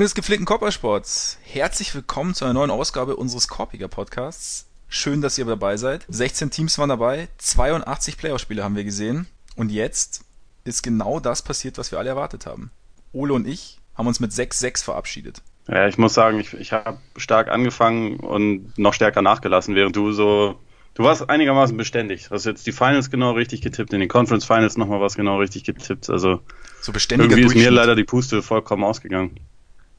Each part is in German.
Freunde des gepflegten Körpersports, herzlich willkommen zu einer neuen Ausgabe unseres Korpiger Podcasts. Schön, dass ihr dabei seid. 16 Teams waren dabei, 82 Playoff-Spiele haben wir gesehen. Und jetzt ist genau das passiert, was wir alle erwartet haben. Ole und ich haben uns mit 6-6 verabschiedet. Ja, ich muss sagen, ich, ich habe stark angefangen und noch stärker nachgelassen, während du so Du warst einigermaßen beständig. Du hast jetzt die Finals genau richtig getippt, in den Conference Finals nochmal was genau richtig getippt. Also so irgendwie ist mir leider die Puste vollkommen ausgegangen.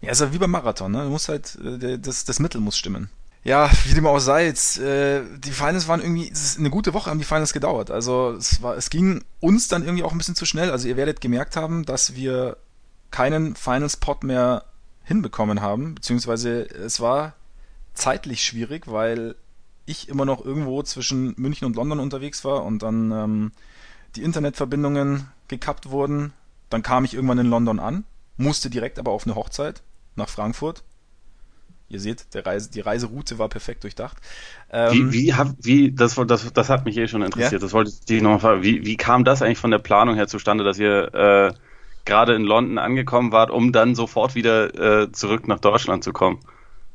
Ja, ist ja wie beim Marathon, ne? Du musst halt, äh, das, das Mittel muss stimmen. Ja, wie dem auch sei, jetzt, äh, die Finals waren irgendwie, eine gute Woche haben die Finals gedauert. Also es war, es ging uns dann irgendwie auch ein bisschen zu schnell. Also ihr werdet gemerkt haben, dass wir keinen Finals-Pot mehr hinbekommen haben, beziehungsweise es war zeitlich schwierig, weil ich immer noch irgendwo zwischen München und London unterwegs war und dann ähm, die Internetverbindungen gekappt wurden. Dann kam ich irgendwann in London an, musste direkt aber auf eine Hochzeit nach Frankfurt. Ihr seht, der Reise, die Reiseroute war perfekt durchdacht. Ähm, wie, wie, wie das, das, das hat mich eh schon interessiert. Ja? Das wollte ich nochmal fragen. Wie, wie kam das eigentlich von der Planung her zustande, dass ihr äh, gerade in London angekommen wart, um dann sofort wieder äh, zurück nach Deutschland zu kommen?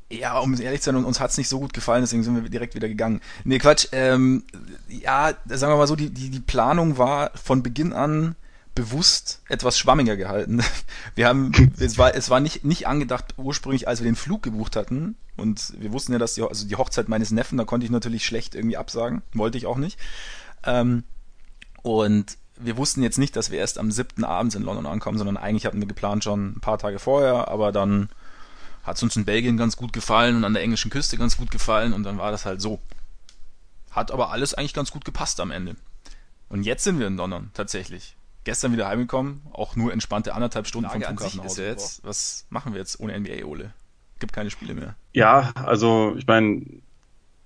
Ja, um ehrlich zu sein, uns hat's nicht so gut gefallen, deswegen sind wir direkt wieder gegangen. Nee, Quatsch. Ähm, ja, sagen wir mal so, die, die, die Planung war von Beginn an bewusst etwas schwammiger gehalten. Wir haben, es war, es war nicht, nicht angedacht ursprünglich, als wir den Flug gebucht hatten. Und wir wussten ja, dass die, also die Hochzeit meines Neffen, da konnte ich natürlich schlecht irgendwie absagen. Wollte ich auch nicht. Ähm, und wir wussten jetzt nicht, dass wir erst am siebten abends in London ankommen, sondern eigentlich hatten wir geplant schon ein paar Tage vorher, aber dann hat es uns in Belgien ganz gut gefallen und an der englischen Küste ganz gut gefallen und dann war das halt so. Hat aber alles eigentlich ganz gut gepasst am Ende. Und jetzt sind wir in London, tatsächlich gestern wieder heimgekommen, auch nur entspannte anderthalb Stunden vom Flughafen aus. Jetzt, was machen wir jetzt ohne NBA, Ole? Gibt keine Spiele mehr. Ja, also ich meine,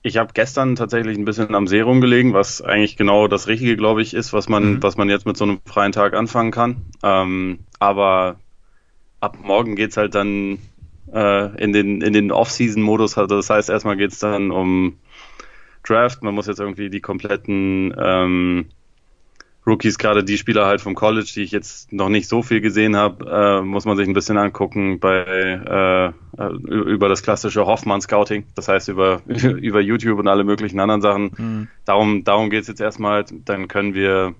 ich habe gestern tatsächlich ein bisschen am See rumgelegen, was eigentlich genau das Richtige, glaube ich, ist, was man, mhm. was man jetzt mit so einem freien Tag anfangen kann. Ähm, aber ab morgen geht's halt dann äh, in den, in den Off-Season-Modus. Also das heißt, erstmal geht's dann um Draft. Man muss jetzt irgendwie die kompletten ähm, Rookies, gerade die Spieler halt vom College, die ich jetzt noch nicht so viel gesehen habe, äh, muss man sich ein bisschen angucken bei äh, äh über das klassische Hoffmann-Scouting, das heißt über, über YouTube und alle möglichen anderen Sachen. Mhm. Darum, darum geht es jetzt erstmal. Dann können wir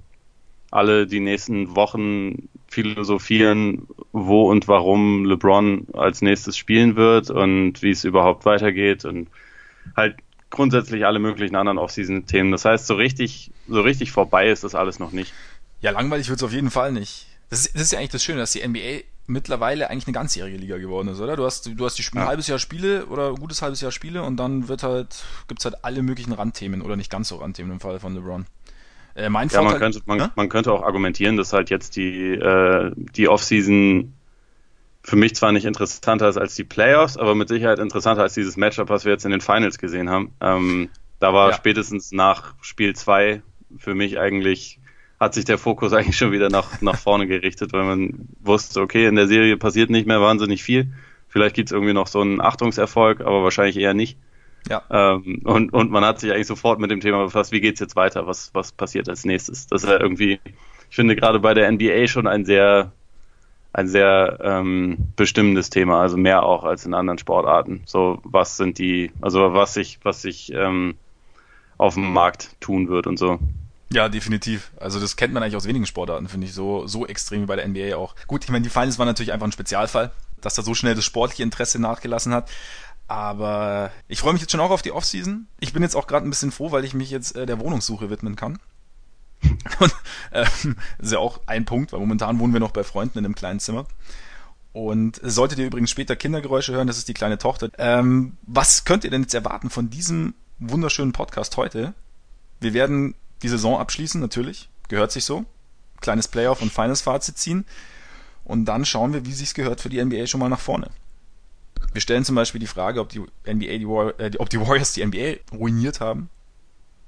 alle die nächsten Wochen philosophieren, wo und warum LeBron als nächstes spielen wird und wie es überhaupt weitergeht und halt grundsätzlich alle möglichen anderen Off-Season-Themen. Das heißt, so richtig, so richtig vorbei ist das alles noch nicht. Ja, langweilig wird es auf jeden Fall nicht. Das ist, das ist ja eigentlich das Schöne, dass die NBA mittlerweile eigentlich eine ganzjährige Liga geworden ist, oder? Du hast, du hast die ein ja. halbes Jahr Spiele oder ein gutes halbes Jahr Spiele und dann wird halt, gibt's halt alle möglichen Randthemen oder nicht ganz so Randthemen im Fall von LeBron. Äh, mein ja, Vorteil, man könnte, man, ne? man könnte auch argumentieren, dass halt jetzt die, äh, die Offseason für mich zwar nicht interessanter ist als die Playoffs, aber mit Sicherheit interessanter als dieses Matchup, was wir jetzt in den Finals gesehen haben. Ähm, da war ja. spätestens nach Spiel 2 für mich eigentlich, hat sich der Fokus eigentlich schon wieder nach, nach vorne gerichtet, weil man wusste, okay, in der Serie passiert nicht mehr wahnsinnig viel. Vielleicht gibt's irgendwie noch so einen Achtungserfolg, aber wahrscheinlich eher nicht. Ja. Ähm, und, und man hat sich eigentlich sofort mit dem Thema befasst, wie geht's jetzt weiter, was, was passiert als nächstes. Das ist ja irgendwie, ich finde gerade bei der NBA schon ein sehr ein sehr ähm, bestimmendes Thema, also mehr auch als in anderen Sportarten. So, was sind die, also was sich, was sich ähm, auf dem Markt tun wird und so. Ja, definitiv. Also das kennt man eigentlich aus wenigen Sportarten, finde ich, so, so extrem wie bei der NBA auch. Gut, ich meine, die Finals waren natürlich einfach ein Spezialfall, dass da so schnell das sportliche Interesse nachgelassen hat. Aber ich freue mich jetzt schon auch auf die Offseason. Ich bin jetzt auch gerade ein bisschen froh, weil ich mich jetzt äh, der Wohnungssuche widmen kann. Und, ähm, ist ja auch ein Punkt, weil momentan wohnen wir noch bei Freunden in einem kleinen Zimmer. Und solltet ihr übrigens später Kindergeräusche hören, das ist die kleine Tochter. Ähm, was könnt ihr denn jetzt erwarten von diesem wunderschönen Podcast heute? Wir werden die Saison abschließen, natürlich. Gehört sich so. Kleines Playoff und feines Fazit ziehen. Und dann schauen wir, wie sich's gehört für die NBA schon mal nach vorne. Wir stellen zum Beispiel die Frage, ob die NBA, die, äh, ob die Warriors die NBA ruiniert haben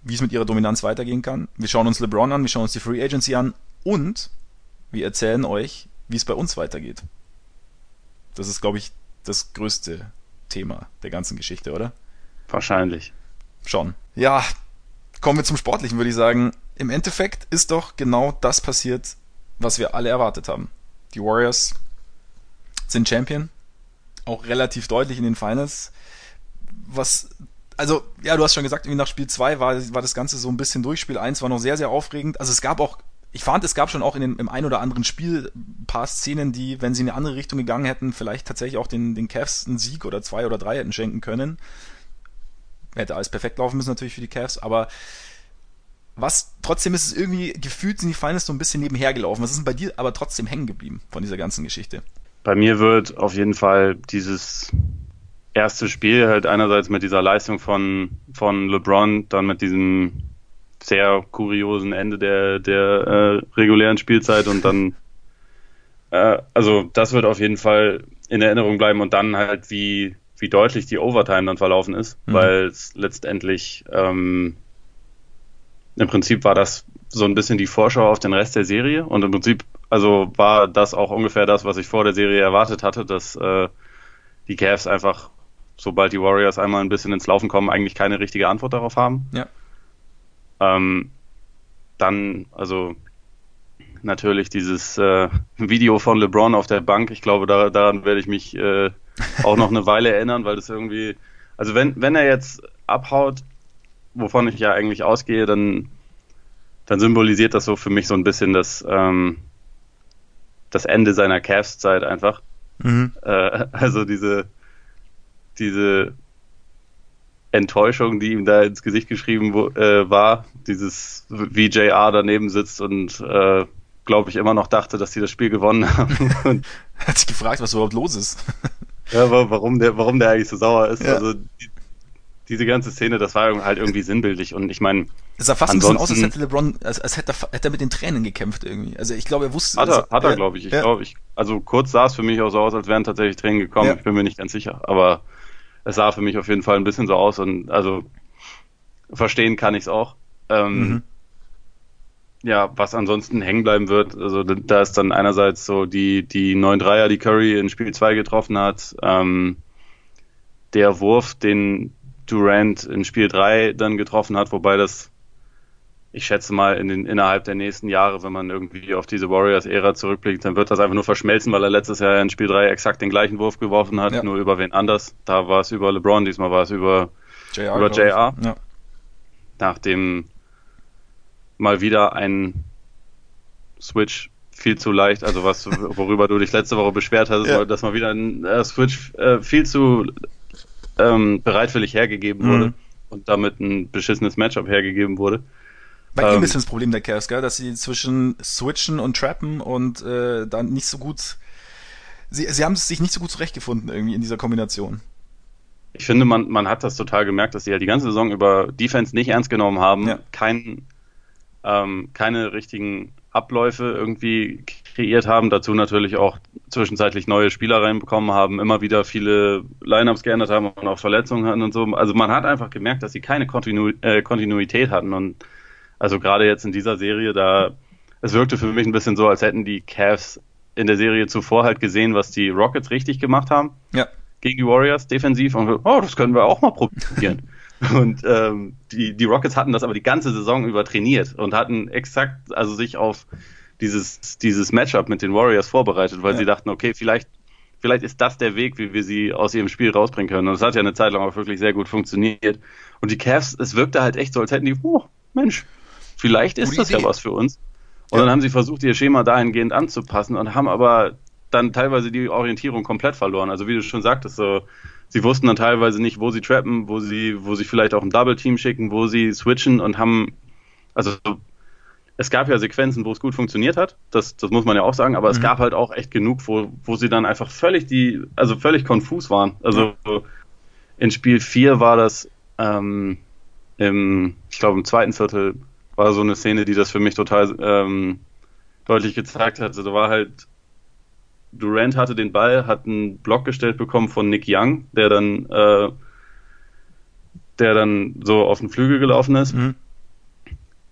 wie es mit ihrer Dominanz weitergehen kann. Wir schauen uns LeBron an, wir schauen uns die Free Agency an und wir erzählen euch, wie es bei uns weitergeht. Das ist, glaube ich, das größte Thema der ganzen Geschichte, oder? Wahrscheinlich. Schon. Ja, kommen wir zum Sportlichen, würde ich sagen. Im Endeffekt ist doch genau das passiert, was wir alle erwartet haben. Die Warriors sind Champion. Auch relativ deutlich in den Finals. Was, also, ja, du hast schon gesagt, irgendwie nach Spiel 2 war, war das Ganze so ein bisschen durch. Spiel 1 war noch sehr, sehr aufregend. Also es gab auch ich fand, es gab schon auch in den, im ein oder anderen Spiel ein paar Szenen, die, wenn sie in eine andere Richtung gegangen hätten, vielleicht tatsächlich auch den, den Cavs einen Sieg oder zwei oder drei hätten schenken können. Hätte alles perfekt laufen müssen natürlich für die Cavs, aber was, trotzdem ist es irgendwie, gefühlt sind die Finals so ein bisschen nebenher gelaufen. Was ist denn bei dir aber trotzdem hängen geblieben von dieser ganzen Geschichte? Bei mir wird auf jeden Fall dieses erste Spiel halt einerseits mit dieser Leistung von, von LeBron, dann mit diesem sehr kuriosen Ende der, der äh, regulären Spielzeit und dann, äh, also das wird auf jeden Fall in Erinnerung bleiben und dann halt wie, wie deutlich die Overtime dann verlaufen ist, mhm. weil es letztendlich ähm, im Prinzip war das so ein bisschen die Vorschau auf den Rest der Serie und im Prinzip, also war das auch ungefähr das, was ich vor der Serie erwartet hatte, dass äh, die Cavs einfach, sobald die Warriors einmal ein bisschen ins Laufen kommen, eigentlich keine richtige Antwort darauf haben. Ja. Ähm, dann, also natürlich dieses äh, Video von LeBron auf der Bank. Ich glaube, da, daran werde ich mich äh, auch noch eine Weile erinnern, weil das irgendwie, also wenn, wenn er jetzt abhaut, wovon ich ja eigentlich ausgehe, dann, dann symbolisiert das so für mich so ein bisschen das, ähm, das Ende seiner Cavs-Zeit einfach. Mhm. Äh, also diese, diese Enttäuschung, die ihm da ins Gesicht geschrieben äh, war, dieses wie JR daneben sitzt und äh, glaube ich immer noch dachte, dass sie das Spiel gewonnen haben. Hat sich gefragt, was überhaupt los ist. ja, warum der, warum der eigentlich so sauer ist. Ja. Also die, diese ganze Szene, das war halt irgendwie sinnbildlich und ich meine. Es sah fast ein bisschen aus, als hätte LeBron, als, als hätte, er, hätte er mit den Tränen gekämpft irgendwie. Also ich glaube, er wusste. Hat er, also, hat er, glaube ich. Ich ja. glaube, ich, also kurz sah es für mich auch so aus, als wären tatsächlich Tränen gekommen. Ich bin mir nicht ganz sicher. Aber es sah für mich auf jeden Fall ein bisschen so aus und also verstehen kann ich es auch. Ähm, mhm. Ja, was ansonsten hängen bleiben wird, also da ist dann einerseits so die, die 9 Dreier, die Curry in Spiel 2 getroffen hat, ähm, der Wurf, den Durant in Spiel 3 dann getroffen hat, wobei das ich schätze mal, in den, innerhalb der nächsten Jahre, wenn man irgendwie auf diese Warriors-Ära zurückblickt, dann wird das einfach nur verschmelzen, weil er letztes Jahr in Spiel 3 exakt den gleichen Wurf geworfen hat, ja. nur über wen anders. Da war es über LeBron, diesmal war es über JR. Über JR. Ja. Nachdem mal wieder ein Switch viel zu leicht, also was, worüber du dich letzte Woche beschwert hast, ja. dass mal wieder ein äh, Switch äh, viel zu ähm, bereitwillig hergegeben wurde mhm. und damit ein beschissenes Matchup hergegeben wurde. Bei ähm, ihm ist das Problem der Cavs, gell? dass sie zwischen switchen und trappen und äh, dann nicht so gut. Sie, sie haben sich nicht so gut zurechtgefunden irgendwie in dieser Kombination. Ich finde, man, man hat das total gemerkt, dass sie ja die ganze Saison über Defense nicht ernst genommen haben, ja. kein, ähm, keine richtigen Abläufe irgendwie kreiert haben, dazu natürlich auch zwischenzeitlich neue Spieler reinbekommen haben, immer wieder viele Lineups geändert haben und auch Verletzungen hatten und so. Also man hat einfach gemerkt, dass sie keine Kontinu äh, Kontinuität hatten und also gerade jetzt in dieser Serie, da es wirkte für mich ein bisschen so, als hätten die Cavs in der Serie zuvor halt gesehen, was die Rockets richtig gemacht haben. Ja. Gegen die Warriors defensiv und oh, das können wir auch mal probieren. und ähm, die, die Rockets hatten das aber die ganze Saison über trainiert und hatten exakt, also sich auf dieses, dieses Matchup mit den Warriors vorbereitet, weil ja. sie dachten, okay, vielleicht, vielleicht ist das der Weg, wie wir sie aus ihrem Spiel rausbringen können. Und das hat ja eine Zeit lang auch wirklich sehr gut funktioniert. Und die Cavs, es wirkte halt echt so, als hätten die, oh, Mensch, Vielleicht ist das ja was für uns. Und ja. dann haben sie versucht, ihr Schema dahingehend anzupassen und haben aber dann teilweise die Orientierung komplett verloren. Also wie du schon sagtest, so, sie wussten dann teilweise nicht, wo sie trappen, wo sie, wo sie vielleicht auch ein Double Team schicken, wo sie switchen und haben, also es gab ja Sequenzen, wo es gut funktioniert hat, das, das muss man ja auch sagen, aber mhm. es gab halt auch echt genug, wo, wo sie dann einfach völlig die, also völlig konfus waren. Also in Spiel 4 war das ähm, im, ich glaube im zweiten Viertel war so eine Szene, die das für mich total ähm, deutlich gezeigt hat. Also da war halt, Durant hatte den Ball, hat einen Block gestellt bekommen von Nick Young, der dann, äh, der dann so auf den Flügel gelaufen ist. Mhm.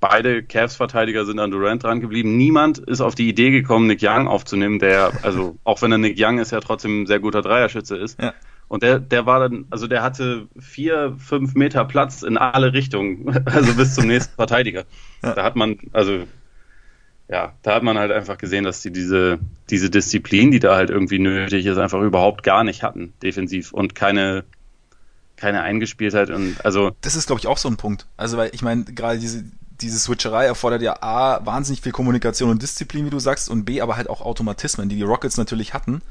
Beide Cavs-Verteidiger sind an Durant dran geblieben. Niemand ist auf die Idee gekommen, Nick Young aufzunehmen, der, also auch wenn er Nick Young ist, ja trotzdem ein sehr guter Dreierschütze ist. Ja. Und der, der war dann, also der hatte vier, fünf Meter Platz in alle Richtungen, also bis zum nächsten Verteidiger. Ja. Da hat man, also ja, da hat man halt einfach gesehen, dass die diese, diese Disziplin, die da halt irgendwie nötig ist, einfach überhaupt gar nicht hatten, defensiv und keine, keine Eingespieltheit und also. Das ist, glaube ich, auch so ein Punkt. Also, weil ich meine, gerade diese, diese Switcherei erfordert ja A, wahnsinnig viel Kommunikation und Disziplin, wie du sagst, und B, aber halt auch Automatismen, die die Rockets natürlich hatten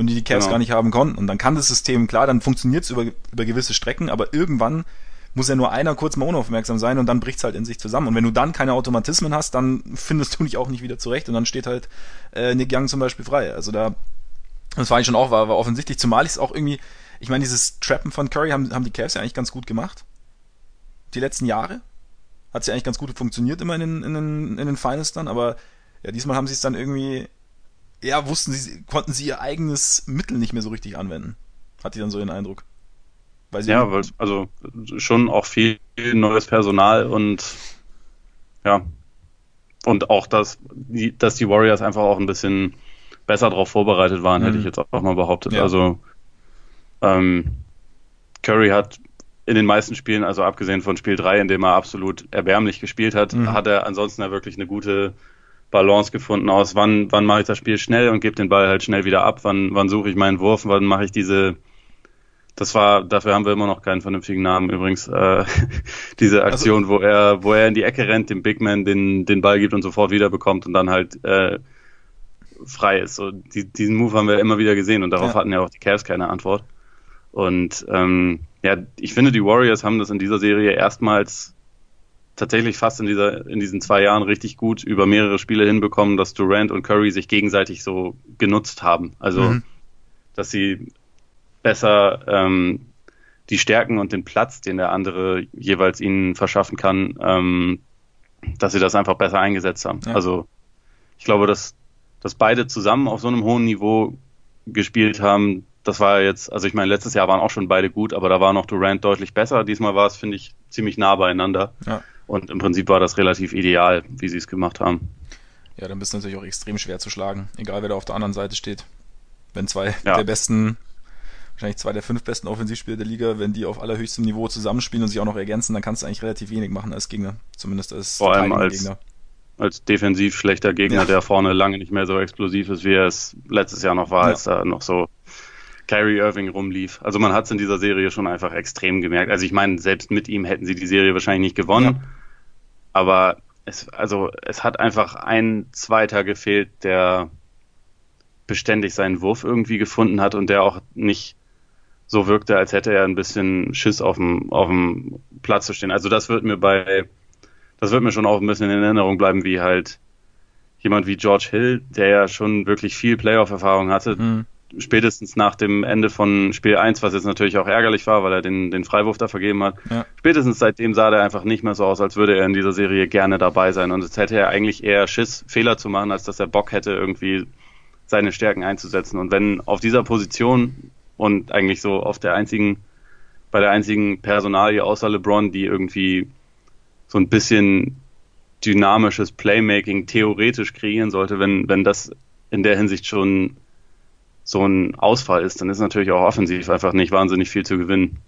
und die die Cavs genau. gar nicht haben konnten. Und dann kann das System, klar, dann funktioniert es über, über gewisse Strecken, aber irgendwann muss ja nur einer kurz mal unaufmerksam sein und dann bricht's halt in sich zusammen. Und wenn du dann keine Automatismen hast, dann findest du dich auch nicht wieder zurecht und dann steht halt äh, Nick Young zum Beispiel frei. Also da, das war ich schon auch, war, war offensichtlich, zumal ich es auch irgendwie, ich meine, dieses Trappen von Curry haben, haben die Cavs ja eigentlich ganz gut gemacht. Die letzten Jahre. Hat ja eigentlich ganz gut funktioniert immer in den, in den, in den Finals dann, aber ja, diesmal haben sie es dann irgendwie, ja, wussten sie, konnten sie ihr eigenes Mittel nicht mehr so richtig anwenden. Hatte ich dann so den Eindruck. Weil ja, weil, also schon auch viel neues Personal und ja. Und auch, dass die, dass die Warriors einfach auch ein bisschen besser darauf vorbereitet waren, mhm. hätte ich jetzt auch mal behauptet. Ja. Also ähm, Curry hat in den meisten Spielen, also abgesehen von Spiel 3, in dem er absolut erbärmlich gespielt hat, mhm. hat er ansonsten ja wirklich eine gute Balance gefunden aus, wann, wann mache ich das Spiel schnell und gebe den Ball halt schnell wieder ab, wann, wann suche ich meinen Wurf, wann mache ich diese das war, dafür haben wir immer noch keinen vernünftigen Namen übrigens. Äh, diese also Aktion, also, wo er, wo er in die Ecke rennt, dem Big Man den, den Ball gibt und sofort wiederbekommt und dann halt äh, frei ist. So, die, diesen Move haben wir immer wieder gesehen und darauf ja. hatten ja auch die Cavs keine Antwort. Und ähm, ja, ich finde, die Warriors haben das in dieser Serie erstmals tatsächlich fast in dieser in diesen zwei Jahren richtig gut über mehrere Spiele hinbekommen, dass Durant und Curry sich gegenseitig so genutzt haben. Also mhm. dass sie besser ähm, die Stärken und den Platz, den der andere jeweils ihnen verschaffen kann, ähm, dass sie das einfach besser eingesetzt haben. Ja. Also ich glaube, dass, dass beide zusammen auf so einem hohen Niveau gespielt haben, das war jetzt, also ich meine, letztes Jahr waren auch schon beide gut, aber da war noch Durant deutlich besser. Diesmal war es, finde ich, ziemlich nah beieinander. Ja. Und im Prinzip war das relativ ideal, wie sie es gemacht haben. Ja, dann bist du natürlich auch extrem schwer zu schlagen, egal wer da auf der anderen Seite steht. Wenn zwei ja. der besten wahrscheinlich zwei der fünf besten Offensivspieler der Liga, wenn die auf allerhöchstem Niveau zusammenspielen und sich auch noch ergänzen, dann kannst du eigentlich relativ wenig machen als Gegner. Zumindest als Vor allem als, Gegner. als defensiv schlechter Gegner, ja. der vorne lange nicht mehr so explosiv ist, wie er es letztes Jahr noch war, ja. als da noch so Kyrie Irving rumlief. Also man hat es in dieser Serie schon einfach extrem gemerkt. Also ich meine, selbst mit ihm hätten sie die Serie wahrscheinlich nicht gewonnen. Ja. Aber es, also es hat einfach ein Zweiter gefehlt, der beständig seinen Wurf irgendwie gefunden hat und der auch nicht so wirkte, als hätte er ein bisschen Schiss auf dem, auf dem Platz zu stehen. Also das wird mir bei, das wird mir schon auch ein bisschen in Erinnerung bleiben, wie halt jemand wie George Hill, der ja schon wirklich viel Playoff-Erfahrung hatte, mhm. Spätestens nach dem Ende von Spiel 1, was jetzt natürlich auch ärgerlich war, weil er den, den Freiwurf da vergeben hat, ja. spätestens seitdem sah der einfach nicht mehr so aus, als würde er in dieser Serie gerne dabei sein. Und jetzt hätte er eigentlich eher Schiss, Fehler zu machen, als dass er Bock hätte, irgendwie seine Stärken einzusetzen. Und wenn auf dieser Position und eigentlich so auf der einzigen, bei der einzigen Personalie außer LeBron, die irgendwie so ein bisschen dynamisches Playmaking theoretisch kreieren sollte, wenn, wenn das in der Hinsicht schon so ein Ausfall ist, dann ist natürlich auch offensiv einfach nicht wahnsinnig viel zu gewinnen.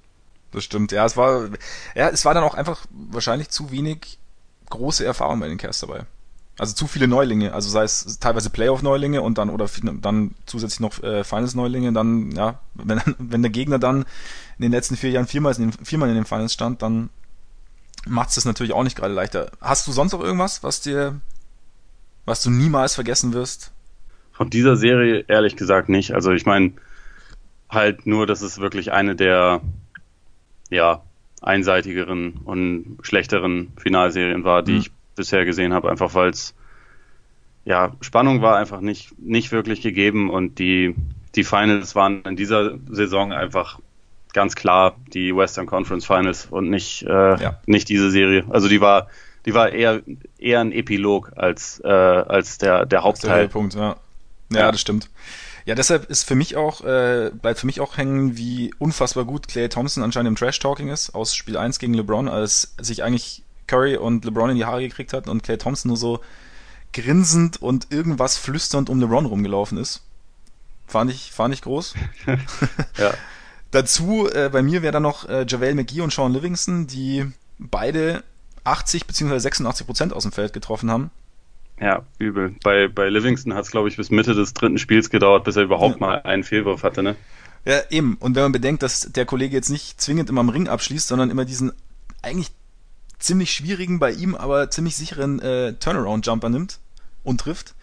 Das stimmt, ja, es war, ja, es war dann auch einfach wahrscheinlich zu wenig große Erfahrung bei den Cavs dabei. Also zu viele Neulinge, also sei es teilweise Playoff-Neulinge und dann oder dann zusätzlich noch äh, Finals-Neulinge, dann, ja, wenn, wenn der Gegner dann in den letzten vier Jahren viermal in den, viermal in den Finals stand, dann macht es das natürlich auch nicht gerade leichter. Hast du sonst noch irgendwas, was dir, was du niemals vergessen wirst? Von dieser Serie ehrlich gesagt nicht. Also ich meine, halt nur, dass es wirklich eine der, ja, einseitigeren und schlechteren Finalserien war, die mhm. ich bisher gesehen habe, einfach weil es ja Spannung war einfach nicht nicht wirklich gegeben und die die Finals waren in dieser Saison einfach ganz klar die Western Conference Finals und nicht äh, ja. nicht diese Serie. Also die war die war eher eher ein Epilog als äh, als der der Hauptteil. Der Punkt, ja. Ja. das stimmt. Ja, deshalb ist für mich auch, äh, bleibt für mich auch hängen, wie unfassbar gut Clay Thompson anscheinend im Trash-Talking ist, aus Spiel 1 gegen LeBron, als sich eigentlich Curry und LeBron in die Haare gekriegt hat und Clay Thompson nur so grinsend und irgendwas flüsternd um LeBron rumgelaufen ist. Fand ich, fand ich groß. ja. Dazu äh, bei mir wäre dann noch äh, JaVale McGee und Sean Livingston, die beide 80 bzw. 86 Prozent aus dem Feld getroffen haben. Ja, übel. Bei, bei Livingston hat es, glaube ich, bis Mitte des dritten Spiels gedauert, bis er überhaupt ja. mal einen Fehlwurf hatte, ne? Ja, eben. Und wenn man bedenkt, dass der Kollege jetzt nicht zwingend immer am Ring abschließt, sondern immer diesen eigentlich ziemlich schwierigen, bei ihm aber ziemlich sicheren äh, Turnaround-Jumper nimmt und trifft,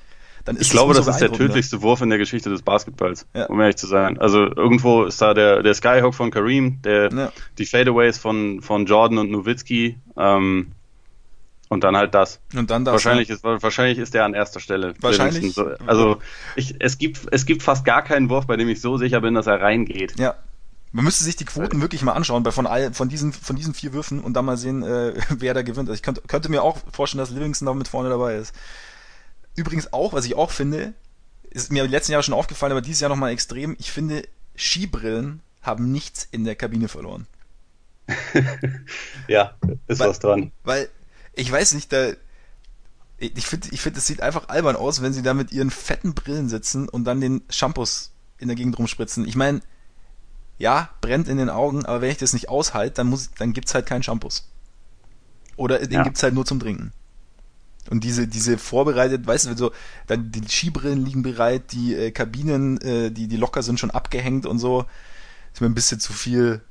dann ist Ich glaube, das ist der tödlichste Wurf in der Geschichte des Basketballs, ja. um ehrlich zu sein. Also irgendwo ist da der, der Skyhook von Kareem, der, ja. die Fadeaways von, von Jordan und Nowitzki, ähm, und dann halt das. Und dann das. Wahrscheinlich ist, wahrscheinlich ist der an erster Stelle. Wahrscheinlich. Also, ich, es gibt, es gibt fast gar keinen Wurf, bei dem ich so sicher bin, dass er reingeht. Ja. Man müsste sich die Quoten wirklich mal anschauen bei von all, von diesen, von diesen vier Würfen und dann mal sehen, äh, wer da gewinnt. Also ich könnte, könnte mir auch vorstellen, dass Livingston da mit vorne dabei ist. Übrigens auch, was ich auch finde, ist mir letzten Jahr schon aufgefallen, aber dieses Jahr nochmal extrem. Ich finde, Skibrillen haben nichts in der Kabine verloren. ja, ist weil, was dran. Weil ich weiß nicht, da, ich finde, ich finde, es sieht einfach albern aus, wenn sie da mit ihren fetten Brillen sitzen und dann den Shampoos in der Gegend rumspritzen. Ich meine, ja, brennt in den Augen, aber wenn ich das nicht aushalte, dann muss, dann gibt's halt keinen Shampoos. Oder den ja. gibt's halt nur zum Trinken. Und diese, diese vorbereitet, weißt du, so, dann die Skibrillen liegen bereit, die äh, Kabinen, äh, die, die locker sind, schon abgehängt und so. Ist mir ein bisschen zu viel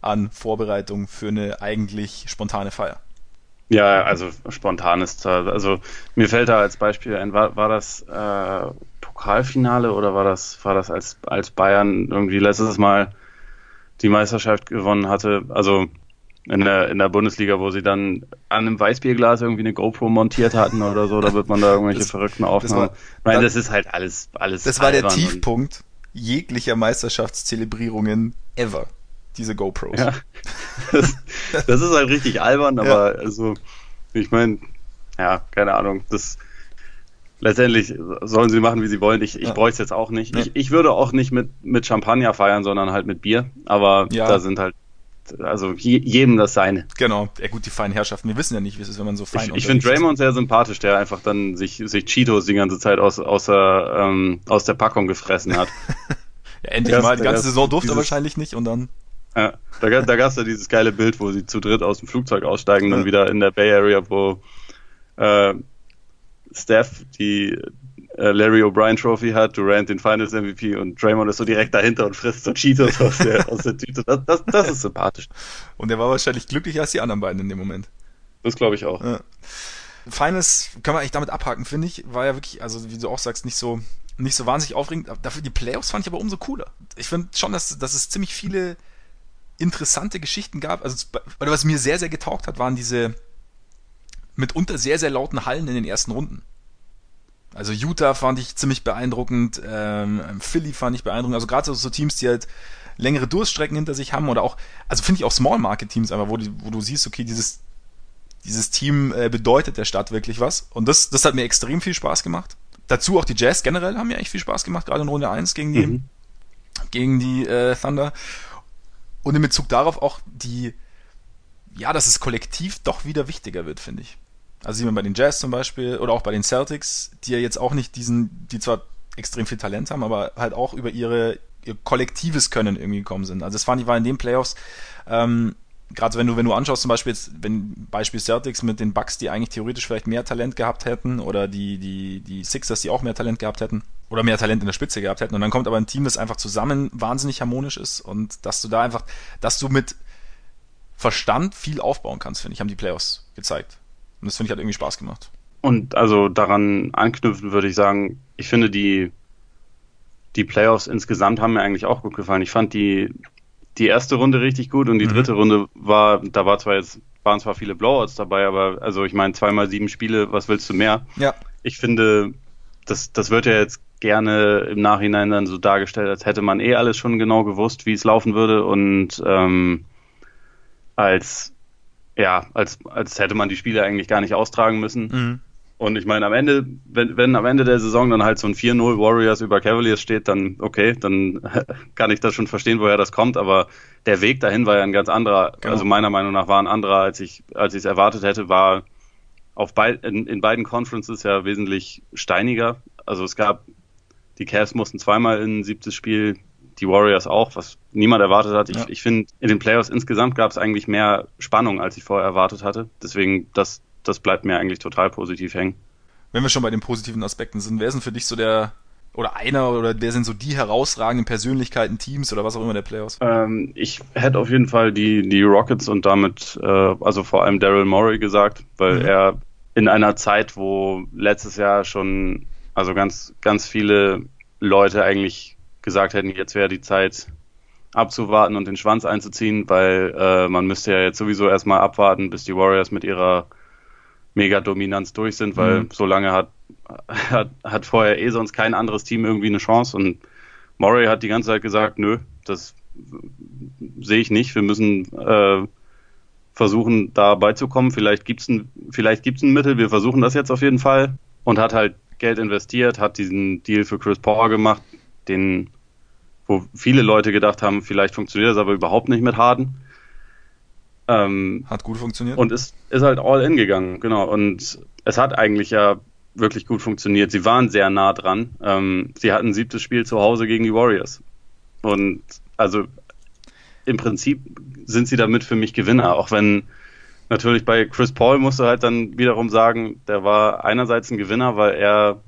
an Vorbereitung für eine eigentlich spontane Feier. Ja, also spontan ist also mir fällt da als Beispiel ein, war, war das äh, Pokalfinale oder war das, war das als, als Bayern irgendwie letztes Mal die Meisterschaft gewonnen hatte? Also in der, in der Bundesliga, wo sie dann an einem Weißbierglas irgendwie eine GoPro montiert hatten oder so, da wird man da irgendwelche das, verrückten Aufnahmen. Das war, Nein, das ist halt alles, alles. Das war der Tiefpunkt jeglicher Meisterschaftszelebrierungen ever diese GoPros. Ja, das, das ist halt richtig albern, aber ja. also, ich meine, ja, keine Ahnung, das letztendlich sollen sie machen, wie sie wollen. Ich, ich ja. bräuchte es jetzt auch nicht. Ich, ich würde auch nicht mit, mit Champagner feiern, sondern halt mit Bier, aber ja. da sind halt also jedem das seine. Genau, ja gut, die feinen Herrschaften. Wir wissen ja nicht, wie es ist, wenn man so fein Ich, ich finde Draymond sehr sympathisch, der einfach dann sich, sich Cheetos die ganze Zeit aus, aus, der, ähm, aus der Packung gefressen hat. ja, endlich mal. Die ganze Saison durfte er wahrscheinlich nicht und dann. Ja, da, da gab es ja dieses geile Bild, wo sie zu dritt aus dem Flugzeug aussteigen, dann wieder in der Bay Area, wo äh, Steph die äh, Larry O'Brien Trophy hat, Durant den Finals MVP und Draymond ist so direkt dahinter und frisst so Cheetos aus der, aus der Tüte. Das, das, das ist sympathisch. Und er war wahrscheinlich glücklicher als die anderen beiden in dem Moment. Das glaube ich auch. Ja. Finals können wir eigentlich damit abhaken, finde ich. War ja wirklich, also wie du auch sagst, nicht so, nicht so wahnsinnig aufregend. Dafür die Playoffs fand ich aber umso cooler. Ich finde schon, dass, dass es ziemlich viele interessante Geschichten gab. Also, was mir sehr, sehr getaugt hat, waren diese mitunter sehr, sehr lauten Hallen in den ersten Runden. Also Utah fand ich ziemlich beeindruckend, ähm, Philly fand ich beeindruckend. Also gerade so, so Teams, die halt längere Durststrecken hinter sich haben oder auch, also finde ich auch Small Market Teams einfach, wo, die, wo du siehst, okay, dieses, dieses Team äh, bedeutet der Stadt wirklich was. Und das, das hat mir extrem viel Spaß gemacht. Dazu auch die Jazz generell haben mir echt viel Spaß gemacht, gerade in Runde 1 gegen die, mhm. gegen die äh, Thunder. Und in Bezug darauf auch die, ja, dass es kollektiv doch wieder wichtiger wird, finde ich. Also sieht man bei den Jazz zum Beispiel oder auch bei den Celtics, die ja jetzt auch nicht diesen, die zwar extrem viel Talent haben, aber halt auch über ihre ihr kollektives Können irgendwie gekommen sind. Also das fand ich war in den Playoffs, ähm, gerade wenn du, wenn du anschaust, zum Beispiel jetzt, wenn Beispiel Celtics mit den Bucks, die eigentlich theoretisch vielleicht mehr Talent gehabt hätten, oder die, die, die Sixers, die auch mehr Talent gehabt hätten, oder mehr Talent in der Spitze gehabt hätten, und dann kommt aber ein Team, das einfach zusammen wahnsinnig harmonisch ist und dass du da einfach, dass du mit Verstand viel aufbauen kannst, finde ich, haben die Playoffs gezeigt. Und das finde ich hat irgendwie Spaß gemacht. Und also daran anknüpfen würde ich sagen, ich finde die, die Playoffs insgesamt haben mir eigentlich auch gut gefallen. Ich fand die, die erste Runde richtig gut und die mhm. dritte Runde war, da war zwar jetzt, waren zwar viele Blowouts dabei, aber also ich meine, zweimal sieben Spiele, was willst du mehr? Ja. Ich finde, das, das wird ja jetzt gerne im Nachhinein dann so dargestellt, als hätte man eh alles schon genau gewusst, wie es laufen würde und ähm, als ja, als, als hätte man die Spiele eigentlich gar nicht austragen müssen. Mhm. Und ich meine, am Ende, wenn, wenn am Ende der Saison dann halt so ein 4-0 Warriors über Cavaliers steht, dann okay, dann kann ich das schon verstehen, woher das kommt, aber der Weg dahin war ja ein ganz anderer, genau. also meiner Meinung nach war ein anderer, als ich als ich es erwartet hätte, war auf beid, in, in beiden Conferences ja wesentlich steiniger. Also es gab, die Cavs mussten zweimal in ein siebtes Spiel, die Warriors auch, was niemand erwartet hat. Ich, ja. ich finde, in den Playoffs insgesamt gab es eigentlich mehr Spannung, als ich vorher erwartet hatte. Deswegen, das, das bleibt mir eigentlich total positiv hängen. wenn wir schon bei den positiven Aspekten sind, wer ist denn für dich so der, oder einer, oder wer sind so die herausragenden Persönlichkeiten, Teams oder was auch immer der Playoffs? Ähm, ich hätte auf jeden Fall die, die Rockets und damit, äh, also vor allem Daryl Morey gesagt, weil mhm. er in einer Zeit, wo letztes Jahr schon, also ganz, ganz viele Leute eigentlich gesagt hätten, jetzt wäre die Zeit abzuwarten und den Schwanz einzuziehen, weil äh, man müsste ja jetzt sowieso erstmal abwarten, bis die Warriors mit ihrer Mega-Dominanz durch sind, weil mhm. so lange hat, hat, hat vorher eh sonst kein anderes Team irgendwie eine Chance und Murray hat die ganze Zeit gesagt, nö, das sehe ich nicht. Wir müssen äh, versuchen, da beizukommen. Vielleicht gibt's ein, vielleicht gibt's ein Mittel. Wir versuchen das jetzt auf jeden Fall und hat halt Geld investiert, hat diesen Deal für Chris Paul gemacht, den, wo viele Leute gedacht haben, vielleicht funktioniert das aber überhaupt nicht mit Harden. Ähm, hat gut funktioniert. Und ist, ist halt all in gegangen, genau. Und es hat eigentlich ja wirklich gut funktioniert. Sie waren sehr nah dran. Ähm, sie hatten ein siebtes Spiel zu Hause gegen die Warriors. Und also im Prinzip sind sie damit für mich Gewinner, auch wenn natürlich bei Chris Paul musst du halt dann wiederum sagen, der war einerseits ein Gewinner, weil er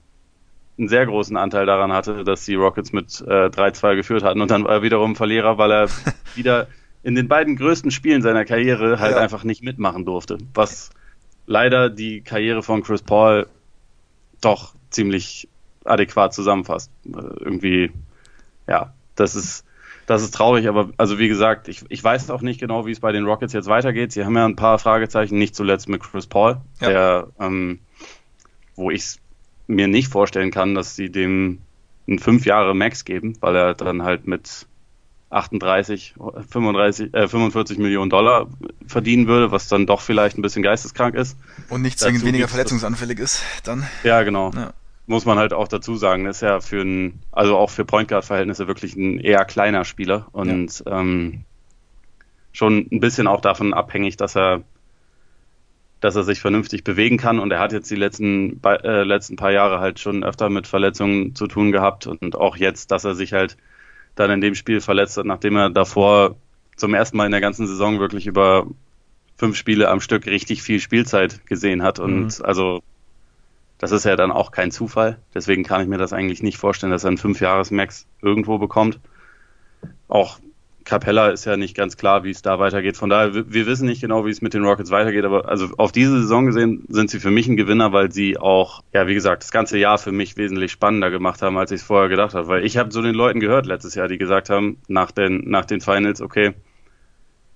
einen sehr großen Anteil daran hatte, dass die Rockets mit äh, 3-2 geführt hatten und dann war er wiederum Verlierer, weil er wieder in den beiden größten Spielen seiner Karriere halt ja. einfach nicht mitmachen durfte. Was leider die Karriere von Chris Paul doch ziemlich adäquat zusammenfasst. Äh, irgendwie, ja, das ist, das ist traurig, aber also wie gesagt, ich, ich weiß auch nicht genau, wie es bei den Rockets jetzt weitergeht. Sie haben ja ein paar Fragezeichen, nicht zuletzt mit Chris Paul, ja. der, ähm, wo ich mir nicht vorstellen kann, dass sie dem einen fünf Jahre Max geben, weil er dann halt mit 38, 35, äh, 45 Millionen Dollar verdienen würde, was dann doch vielleicht ein bisschen geisteskrank ist. Und nicht zwingend weniger verletzungsanfällig ist, dann. Ja, genau. Ja. Muss man halt auch dazu sagen, ist ja für ein, also auch für Point Guard Verhältnisse wirklich ein eher kleiner Spieler und ja. ähm, schon ein bisschen auch davon abhängig, dass er dass er sich vernünftig bewegen kann und er hat jetzt die letzten, äh, letzten paar Jahre halt schon öfter mit Verletzungen zu tun gehabt und auch jetzt, dass er sich halt dann in dem Spiel verletzt hat, nachdem er davor zum ersten Mal in der ganzen Saison wirklich über fünf Spiele am Stück richtig viel Spielzeit gesehen hat. Und mhm. also das ist ja dann auch kein Zufall. Deswegen kann ich mir das eigentlich nicht vorstellen, dass er einen Fünfjahres-Max irgendwo bekommt. Auch Capella ist ja nicht ganz klar, wie es da weitergeht. Von daher, wir wissen nicht genau, wie es mit den Rockets weitergeht, aber also auf diese Saison gesehen sind sie für mich ein Gewinner, weil sie auch, ja, wie gesagt, das ganze Jahr für mich wesentlich spannender gemacht haben, als ich es vorher gedacht habe. Weil ich habe so den Leuten gehört letztes Jahr, die gesagt haben, nach den, nach den Finals, okay,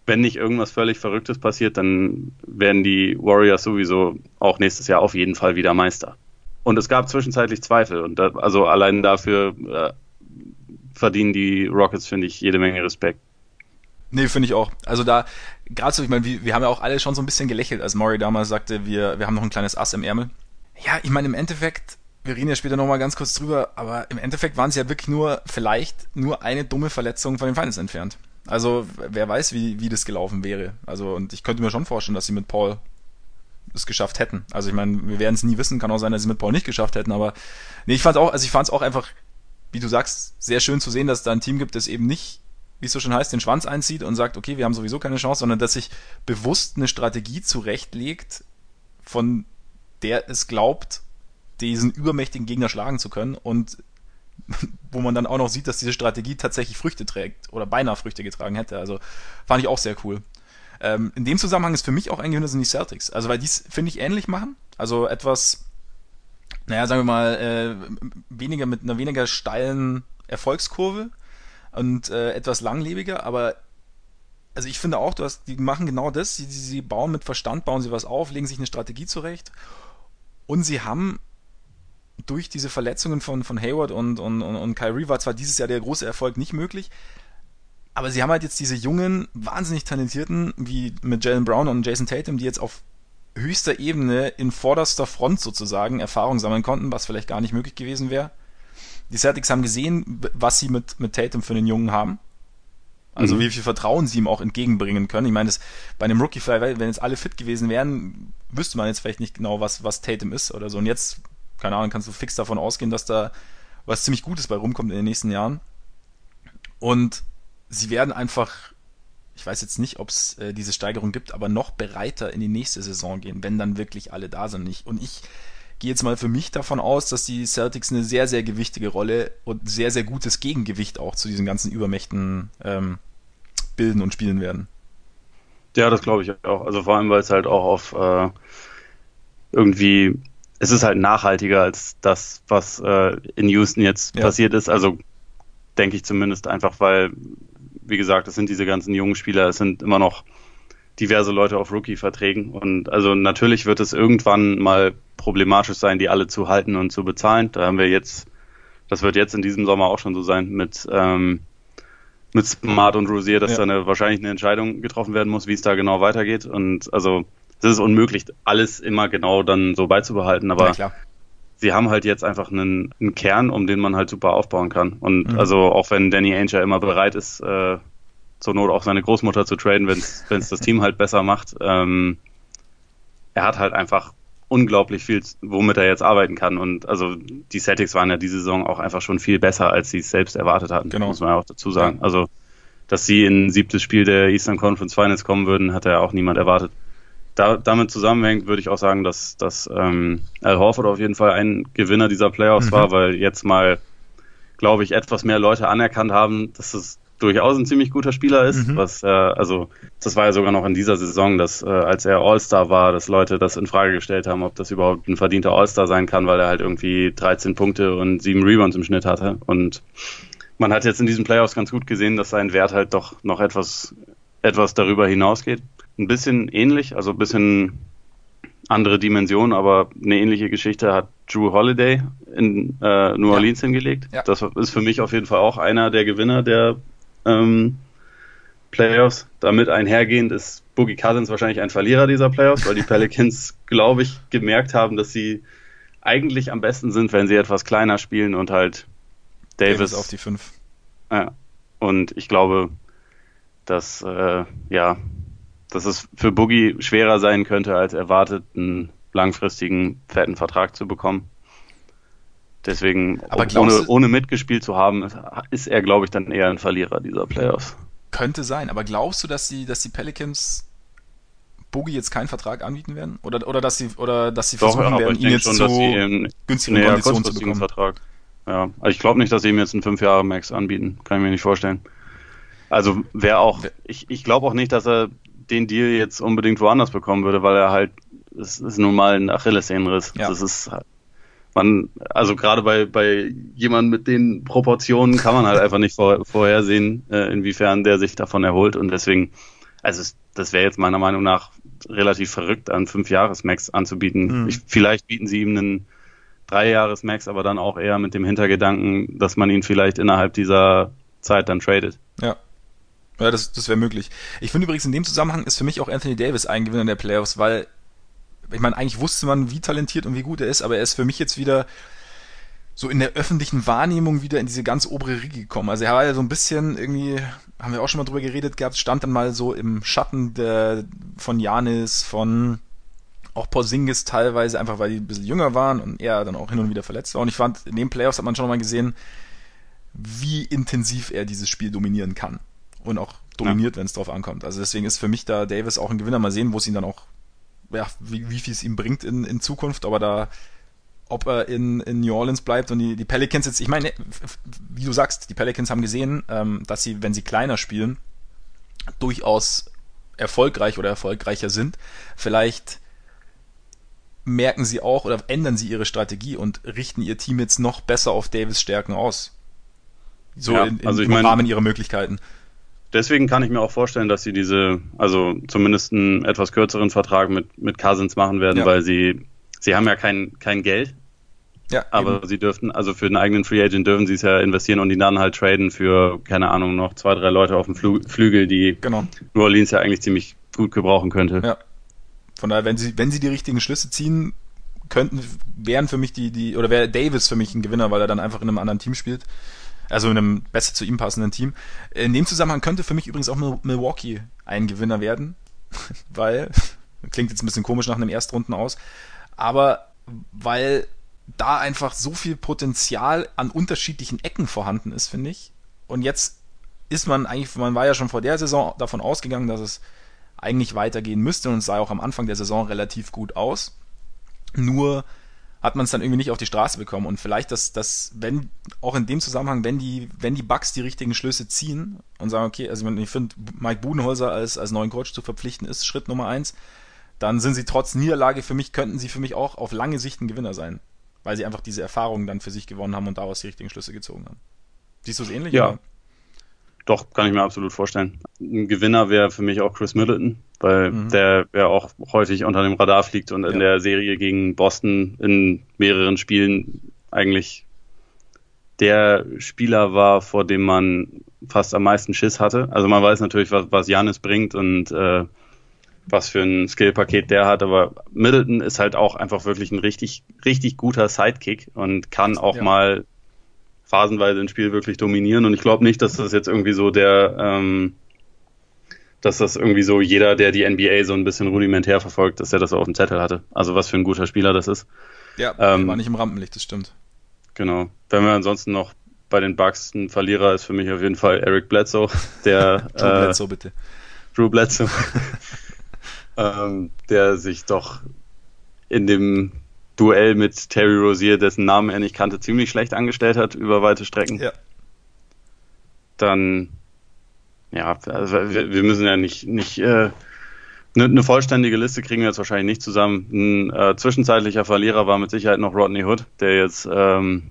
wenn nicht irgendwas völlig Verrücktes passiert, dann werden die Warriors sowieso auch nächstes Jahr auf jeden Fall wieder Meister. Und es gab zwischenzeitlich Zweifel und da, also allein dafür äh, verdienen die Rockets, finde ich, jede Menge Respekt. Nee, finde ich auch. Also da, gerade so, ich meine, wir, wir haben ja auch alle schon so ein bisschen gelächelt, als Maury damals sagte, wir, wir haben noch ein kleines Ass im Ärmel. Ja, ich meine, im Endeffekt, wir reden ja später nochmal ganz kurz drüber, aber im Endeffekt waren sie ja wirklich nur, vielleicht nur eine dumme Verletzung von den Finals entfernt. Also, wer weiß, wie, wie das gelaufen wäre. Also, und ich könnte mir schon vorstellen, dass sie mit Paul es geschafft hätten. Also, ich meine, wir werden es nie wissen, kann auch sein, dass sie mit Paul nicht geschafft hätten, aber nee, ich fand auch, also ich fand es auch einfach wie du sagst, sehr schön zu sehen, dass es da ein Team gibt, das eben nicht, wie es so schon heißt, den Schwanz einzieht und sagt, okay, wir haben sowieso keine Chance, sondern dass sich bewusst eine Strategie zurechtlegt, von der es glaubt, diesen übermächtigen Gegner schlagen zu können und wo man dann auch noch sieht, dass diese Strategie tatsächlich Früchte trägt oder beinahe Früchte getragen hätte. Also fand ich auch sehr cool. Ähm, in dem Zusammenhang ist für mich auch ein Gewinner sind die Celtics. Also weil die es, finde ich, ähnlich machen. Also etwas naja, sagen wir mal, äh, weniger mit einer weniger steilen Erfolgskurve und äh, etwas langlebiger, aber also ich finde auch, du hast, die machen genau das, sie, sie bauen mit Verstand, bauen sie was auf, legen sich eine Strategie zurecht und sie haben durch diese Verletzungen von, von Hayward und, und, und, und Kyrie war zwar dieses Jahr der große Erfolg nicht möglich, aber sie haben halt jetzt diese jungen, wahnsinnig talentierten, wie mit Jalen Brown und Jason Tatum, die jetzt auf höchster Ebene in vorderster Front sozusagen Erfahrung sammeln konnten, was vielleicht gar nicht möglich gewesen wäre. Die Celtics haben gesehen, was sie mit, mit Tatum für den Jungen haben. Also mhm. wie viel Vertrauen sie ihm auch entgegenbringen können. Ich meine, das, bei einem Rookie Fly, wenn jetzt alle fit gewesen wären, wüsste man jetzt vielleicht nicht genau, was, was Tatum ist oder so. Und jetzt, keine Ahnung, kannst du fix davon ausgehen, dass da was ziemlich Gutes bei rumkommt in den nächsten Jahren. Und sie werden einfach ich weiß jetzt nicht, ob es äh, diese Steigerung gibt, aber noch bereiter in die nächste Saison gehen, wenn dann wirklich alle da sind. Ich, und ich, gehe jetzt mal für mich davon aus, dass die Celtics eine sehr, sehr gewichtige Rolle und sehr, sehr gutes Gegengewicht auch zu diesen ganzen Übermächten ähm, bilden und spielen werden. Ja, das glaube ich auch. Also vor allem, weil es halt auch auf äh, irgendwie, es ist halt nachhaltiger als das, was äh, in Houston jetzt ja. passiert ist. Also denke ich zumindest einfach, weil, wie gesagt, es sind diese ganzen jungen Spieler, es sind immer noch diverse Leute auf Rookie-Verträgen. Und also natürlich wird es irgendwann mal problematisch sein, die alle zu halten und zu bezahlen. Da haben wir jetzt, das wird jetzt in diesem Sommer auch schon so sein mit, ähm, mit Smart und Rosier, dass ja. da eine, wahrscheinlich eine Entscheidung getroffen werden muss, wie es da genau weitergeht. Und also es ist unmöglich, alles immer genau dann so beizubehalten. Aber ja, sie haben halt jetzt einfach einen, einen, Kern, um den man halt super aufbauen kann. Und mhm. also auch wenn Danny Ainge immer bereit ist, äh, zur Not auch seine Großmutter zu traden, wenn es das Team halt besser macht. Ähm, er hat halt einfach unglaublich viel, womit er jetzt arbeiten kann. Und also die Celtics waren ja diese Saison auch einfach schon viel besser, als sie es selbst erwartet hatten, genau. muss man ja auch dazu sagen. Ja. Also, dass sie in siebtes Spiel der Eastern Conference Finals kommen würden, hat ja auch niemand erwartet. Da, damit zusammenhängt, würde ich auch sagen, dass, dass ähm, Al Horford auf jeden Fall ein Gewinner dieser Playoffs mhm. war, weil jetzt mal, glaube ich, etwas mehr Leute anerkannt haben, dass es durchaus ein ziemlich guter Spieler ist. Mhm. Was, äh, also das war ja sogar noch in dieser Saison, dass äh, als er All-Star war, dass Leute das in Frage gestellt haben, ob das überhaupt ein verdienter All-Star sein kann, weil er halt irgendwie 13 Punkte und 7 Rebounds im Schnitt hatte. Und man hat jetzt in diesen Playoffs ganz gut gesehen, dass sein Wert halt doch noch etwas, etwas darüber hinausgeht. Ein bisschen ähnlich, also ein bisschen andere Dimension, aber eine ähnliche Geschichte hat Drew Holiday in äh, New Orleans ja. hingelegt. Ja. Das ist für mich auf jeden Fall auch einer der Gewinner der ähm, Playoffs. Damit einhergehend ist Boogie Cousins wahrscheinlich ein Verlierer dieser Playoffs, weil die Pelicans, glaube ich, gemerkt haben, dass sie eigentlich am besten sind, wenn sie etwas kleiner spielen und halt Davis, Davis auf die 5. Ja. Und ich glaube, dass äh, ja, dass es für Boogie schwerer sein könnte, als erwartet, einen langfristigen, fetten Vertrag zu bekommen. Deswegen, ohne, ohne mitgespielt zu haben, ist er, glaube ich, dann eher ein Verlierer dieser Playoffs. Könnte sein, aber glaubst du, dass die, dass die Pelicans Boogie jetzt keinen Vertrag anbieten werden? Oder, oder dass sie, oder dass sie Doch, versuchen werden, ihn jetzt schon, zu günstigen nee, Konditionen zu bekommen? Vertrag. Ja, also ich glaube nicht, dass sie ihm jetzt einen 5 Jahre Max anbieten. Kann ich mir nicht vorstellen. Also wäre auch, ich, ich glaube auch nicht, dass er den Deal jetzt unbedingt woanders bekommen würde, weil er halt, es ist nun mal ein Achillessehnenriss. Ja. Das ist man, also gerade bei, bei jemandem mit den Proportionen kann man halt einfach nicht vor, vorhersehen, äh, inwiefern der sich davon erholt. Und deswegen, also es, das wäre jetzt meiner Meinung nach relativ verrückt, einen Fünf-Jahres-Max anzubieten. Mhm. Ich, vielleicht bieten sie ihm einen Drei-Jahres-Max, aber dann auch eher mit dem Hintergedanken, dass man ihn vielleicht innerhalb dieser Zeit dann tradet. Ja. Ja, das, das wäre möglich. Ich finde übrigens in dem Zusammenhang ist für mich auch Anthony Davis ein Gewinner der Playoffs, weil ich meine, eigentlich wusste man, wie talentiert und wie gut er ist, aber er ist für mich jetzt wieder so in der öffentlichen Wahrnehmung wieder in diese ganz obere Riege gekommen. Also er war ja so ein bisschen irgendwie, haben wir auch schon mal drüber geredet gehabt, stand dann mal so im Schatten der, von Janis, von auch Porzingis teilweise, einfach weil die ein bisschen jünger waren und er dann auch hin und wieder verletzt war. Und ich fand, in den Playoffs hat man schon mal gesehen, wie intensiv er dieses Spiel dominieren kann. Und auch dominiert, ja. wenn es drauf ankommt. Also deswegen ist für mich da Davis auch ein Gewinner. Mal sehen, wo es ihn dann auch ja, wie, wie viel es ihm bringt in, in Zukunft, aber da, ob er in, in New Orleans bleibt und die, die Pelicans jetzt, ich meine, wie du sagst, die Pelicans haben gesehen, ähm, dass sie, wenn sie kleiner spielen, durchaus erfolgreich oder erfolgreicher sind. Vielleicht merken sie auch oder ändern sie ihre Strategie und richten ihr Team jetzt noch besser auf Davis Stärken aus. So ja, in, in, also im mein, Rahmen ihrer Möglichkeiten deswegen kann ich mir auch vorstellen, dass sie diese, also zumindest einen etwas kürzeren Vertrag mit, mit Cousins machen werden, ja. weil sie, sie haben ja kein, kein Geld. Ja, aber eben. sie dürften, also für den eigenen Free Agent dürfen sie es ja investieren und die dann halt traden für, keine Ahnung, noch zwei, drei Leute auf dem Flü Flügel, die genau. New Orleans ja eigentlich ziemlich gut gebrauchen könnte. Ja. Von daher, wenn sie, wenn sie die richtigen Schlüsse ziehen, könnten, wären für mich die, die, oder wäre Davis für mich ein Gewinner, weil er dann einfach in einem anderen Team spielt also in einem besser zu ihm passenden Team. In dem Zusammenhang könnte für mich übrigens auch Milwaukee ein Gewinner werden, weil, klingt jetzt ein bisschen komisch nach einem Erstrunden aus, aber weil da einfach so viel Potenzial an unterschiedlichen Ecken vorhanden ist, finde ich. Und jetzt ist man eigentlich, man war ja schon vor der Saison davon ausgegangen, dass es eigentlich weitergehen müsste und es sah auch am Anfang der Saison relativ gut aus. Nur hat man es dann irgendwie nicht auf die Straße bekommen. Und vielleicht, dass, dass, wenn, auch in dem Zusammenhang, wenn die, wenn die Bugs die richtigen Schlüsse ziehen und sagen, okay, also ich finde, Mike Budenholzer als, als neuen Coach zu verpflichten, ist Schritt Nummer eins, dann sind sie trotz Niederlage für mich, könnten sie für mich auch auf lange Sicht ein Gewinner sein. Weil sie einfach diese Erfahrungen dann für sich gewonnen haben und daraus die richtigen Schlüsse gezogen haben. Siehst du es ähnlich? Ja. Oder? Doch, kann ich mir absolut vorstellen. Ein Gewinner wäre für mich auch Chris Middleton, weil mhm. der ja auch häufig unter dem Radar fliegt und ja. in der Serie gegen Boston in mehreren Spielen eigentlich der Spieler war, vor dem man fast am meisten Schiss hatte. Also man weiß natürlich, was, was Janis bringt und äh, was für ein Skillpaket der hat, aber Middleton ist halt auch einfach wirklich ein richtig, richtig guter Sidekick und kann auch ja. mal phasenweise ein Spiel wirklich dominieren. Und ich glaube nicht, dass das jetzt irgendwie so der, ähm, dass das irgendwie so jeder, der die NBA so ein bisschen rudimentär verfolgt, dass er das auf dem Zettel hatte. Also was für ein guter Spieler das ist. Ja, ähm, war nicht im Rampenlicht, das stimmt. Genau. Wenn wir ansonsten noch bei den Bucks ein Verlierer ist für mich auf jeden Fall Eric Bledsoe, der Drew äh, Bledsoe bitte. Drew Bledsoe, ähm, der sich doch in dem Duell mit Terry Rozier, dessen Namen er nicht kannte, ziemlich schlecht angestellt hat über weite Strecken. Ja. Dann, ja, also wir, wir, müssen ja nicht, nicht äh, eine, eine vollständige Liste kriegen wir jetzt wahrscheinlich nicht zusammen. Ein äh, zwischenzeitlicher Verlierer war mit Sicherheit noch Rodney Hood, der jetzt ähm,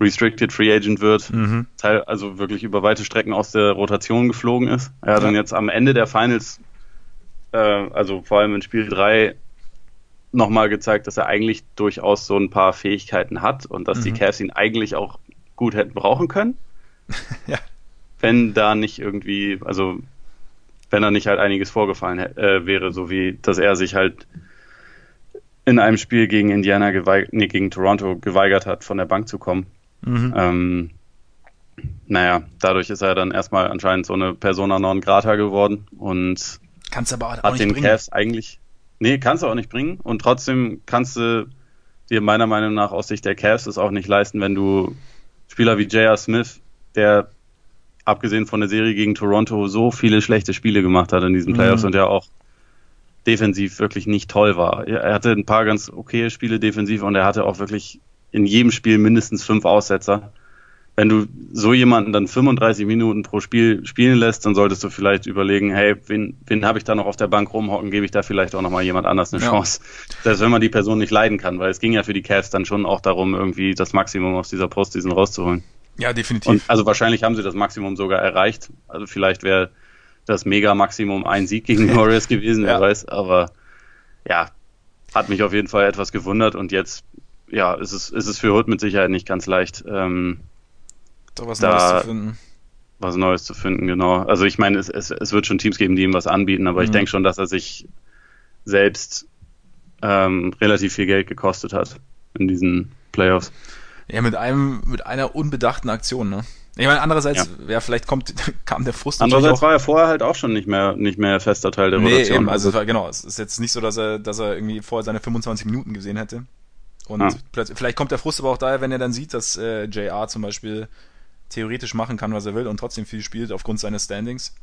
Restricted Free Agent wird, mhm. Teil, also wirklich über weite Strecken aus der Rotation geflogen ist. Er hat ja. dann jetzt am Ende der Finals, äh, also vor allem in Spiel 3, nochmal gezeigt, dass er eigentlich durchaus so ein paar Fähigkeiten hat und dass mhm. die Cavs ihn eigentlich auch gut hätten brauchen können. ja. Wenn da nicht irgendwie, also wenn da nicht halt einiges vorgefallen äh, wäre, so wie dass er sich halt in einem Spiel gegen Indiana geweigert, nee, gegen Toronto geweigert hat, von der Bank zu kommen. Mhm. Ähm, naja, dadurch ist er dann erstmal anscheinend so eine Persona non grata geworden und Kannst aber auch hat den bringen. Cavs eigentlich Nee, kannst du auch nicht bringen. Und trotzdem kannst du dir meiner Meinung nach aus Sicht der Cavs es auch nicht leisten, wenn du Spieler wie J.R. Smith, der abgesehen von der Serie gegen Toronto so viele schlechte Spiele gemacht hat in diesen mhm. Playoffs mhm. und ja auch defensiv wirklich nicht toll war. Er hatte ein paar ganz okaye Spiele defensiv und er hatte auch wirklich in jedem Spiel mindestens fünf Aussetzer wenn du so jemanden dann 35 Minuten pro Spiel spielen lässt, dann solltest du vielleicht überlegen, hey, wen, wen habe ich da noch auf der Bank rumhocken, gebe ich da vielleicht auch nochmal jemand anders eine ja. Chance. Selbst wenn man die Person nicht leiden kann, weil es ging ja für die Cavs dann schon auch darum, irgendwie das Maximum aus dieser Postseason rauszuholen. Ja, definitiv. Und also wahrscheinlich haben sie das Maximum sogar erreicht. Also vielleicht wäre das Mega-Maximum ein Sieg gegen die Warriors gewesen, wer ja. weiß, aber ja, hat mich auf jeden Fall etwas gewundert und jetzt, ja, ist es, ist es für Hood mit Sicherheit nicht ganz leicht, ähm, da was da Neues zu finden. Was Neues zu finden, genau. Also ich meine, es, es, es wird schon Teams geben, die ihm was anbieten, aber mhm. ich denke schon, dass er sich selbst ähm, relativ viel Geld gekostet hat in diesen Playoffs. Ja, mit einem, mit einer unbedachten Aktion, ne? Ich meine, andererseits, ja, ja vielleicht kommt, kam der Frust Andererseits war er vorher halt auch schon nicht mehr, nicht mehr fester Teil der nee, Rotation. Eben, also war, genau, es ist jetzt nicht so, dass er, dass er irgendwie vorher seine 25 Minuten gesehen hätte. Und ja. vielleicht kommt der Frust aber auch daher, wenn er dann sieht, dass äh, JR zum Beispiel theoretisch machen kann, was er will und trotzdem viel spielt aufgrund seines Standings.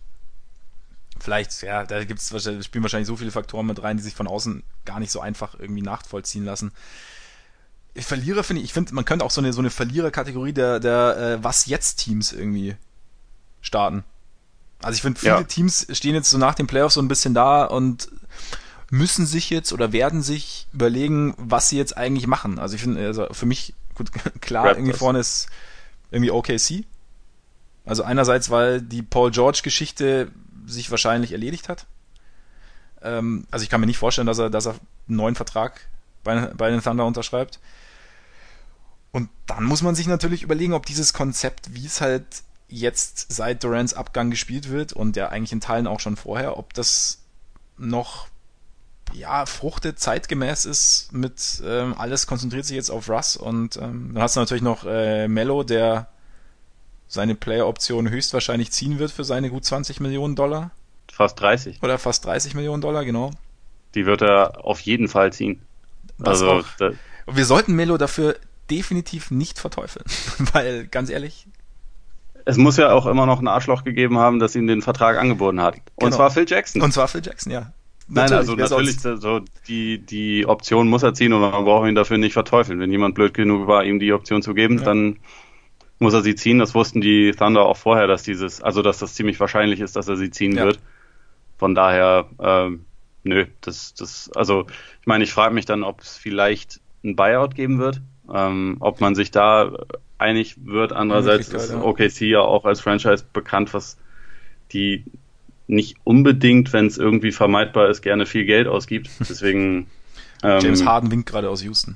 Vielleicht, ja, da gibt's spielen wahrscheinlich so viele Faktoren mit rein, die sich von außen gar nicht so einfach irgendwie nachvollziehen lassen. Ich Verlierer finde ich, ich finde, man könnte auch so eine, so eine Verliererkategorie der, der äh, Was jetzt Teams irgendwie starten. Also ich finde, viele ja. Teams stehen jetzt so nach den Playoffs so ein bisschen da und müssen sich jetzt oder werden sich überlegen, was sie jetzt eigentlich machen. Also ich finde, also für mich, gut, klar, Raptors. irgendwie vorne ist irgendwie OKC. Also einerseits, weil die Paul George-Geschichte sich wahrscheinlich erledigt hat. Ähm, also ich kann mir nicht vorstellen, dass er, dass er einen neuen Vertrag bei, bei den Thunder unterschreibt. Und dann muss man sich natürlich überlegen, ob dieses Konzept, wie es halt jetzt seit Durants Abgang gespielt wird und ja eigentlich in Teilen auch schon vorher, ob das noch ja, fruchtet, zeitgemäß ist mit ähm, alles konzentriert sich jetzt auf Russ und ähm, dann hast du natürlich noch äh, Mello, der seine Player-Option höchstwahrscheinlich ziehen wird für seine gut 20 Millionen Dollar. Fast 30. Oder fast 30 Millionen Dollar, genau. Die wird er auf jeden Fall ziehen. Das also, wir sollten Mello dafür definitiv nicht verteufeln, weil ganz ehrlich, es muss ja auch immer noch ein Arschloch gegeben haben, das ihm den Vertrag angeboten hat. Und genau. zwar Phil Jackson. Und zwar Phil Jackson, ja Nein, also natürlich, so die, die Option muss er ziehen und man braucht ihn dafür nicht verteufeln. Wenn jemand blöd genug war, ihm die Option zu geben, ja. dann muss er sie ziehen. Das wussten die Thunder auch vorher, dass dieses, also dass das ziemlich wahrscheinlich ist, dass er sie ziehen ja. wird. Von daher, ähm, nö, das, das, also ich meine, ich frage mich dann, ob es vielleicht ein Buyout geben wird, ähm, ob man sich da einig wird. Andererseits ist OKC ja auch als Franchise bekannt, was die nicht unbedingt, wenn es irgendwie vermeidbar ist, gerne viel Geld ausgibt. Deswegen. Ähm, James Harden winkt gerade aus Houston.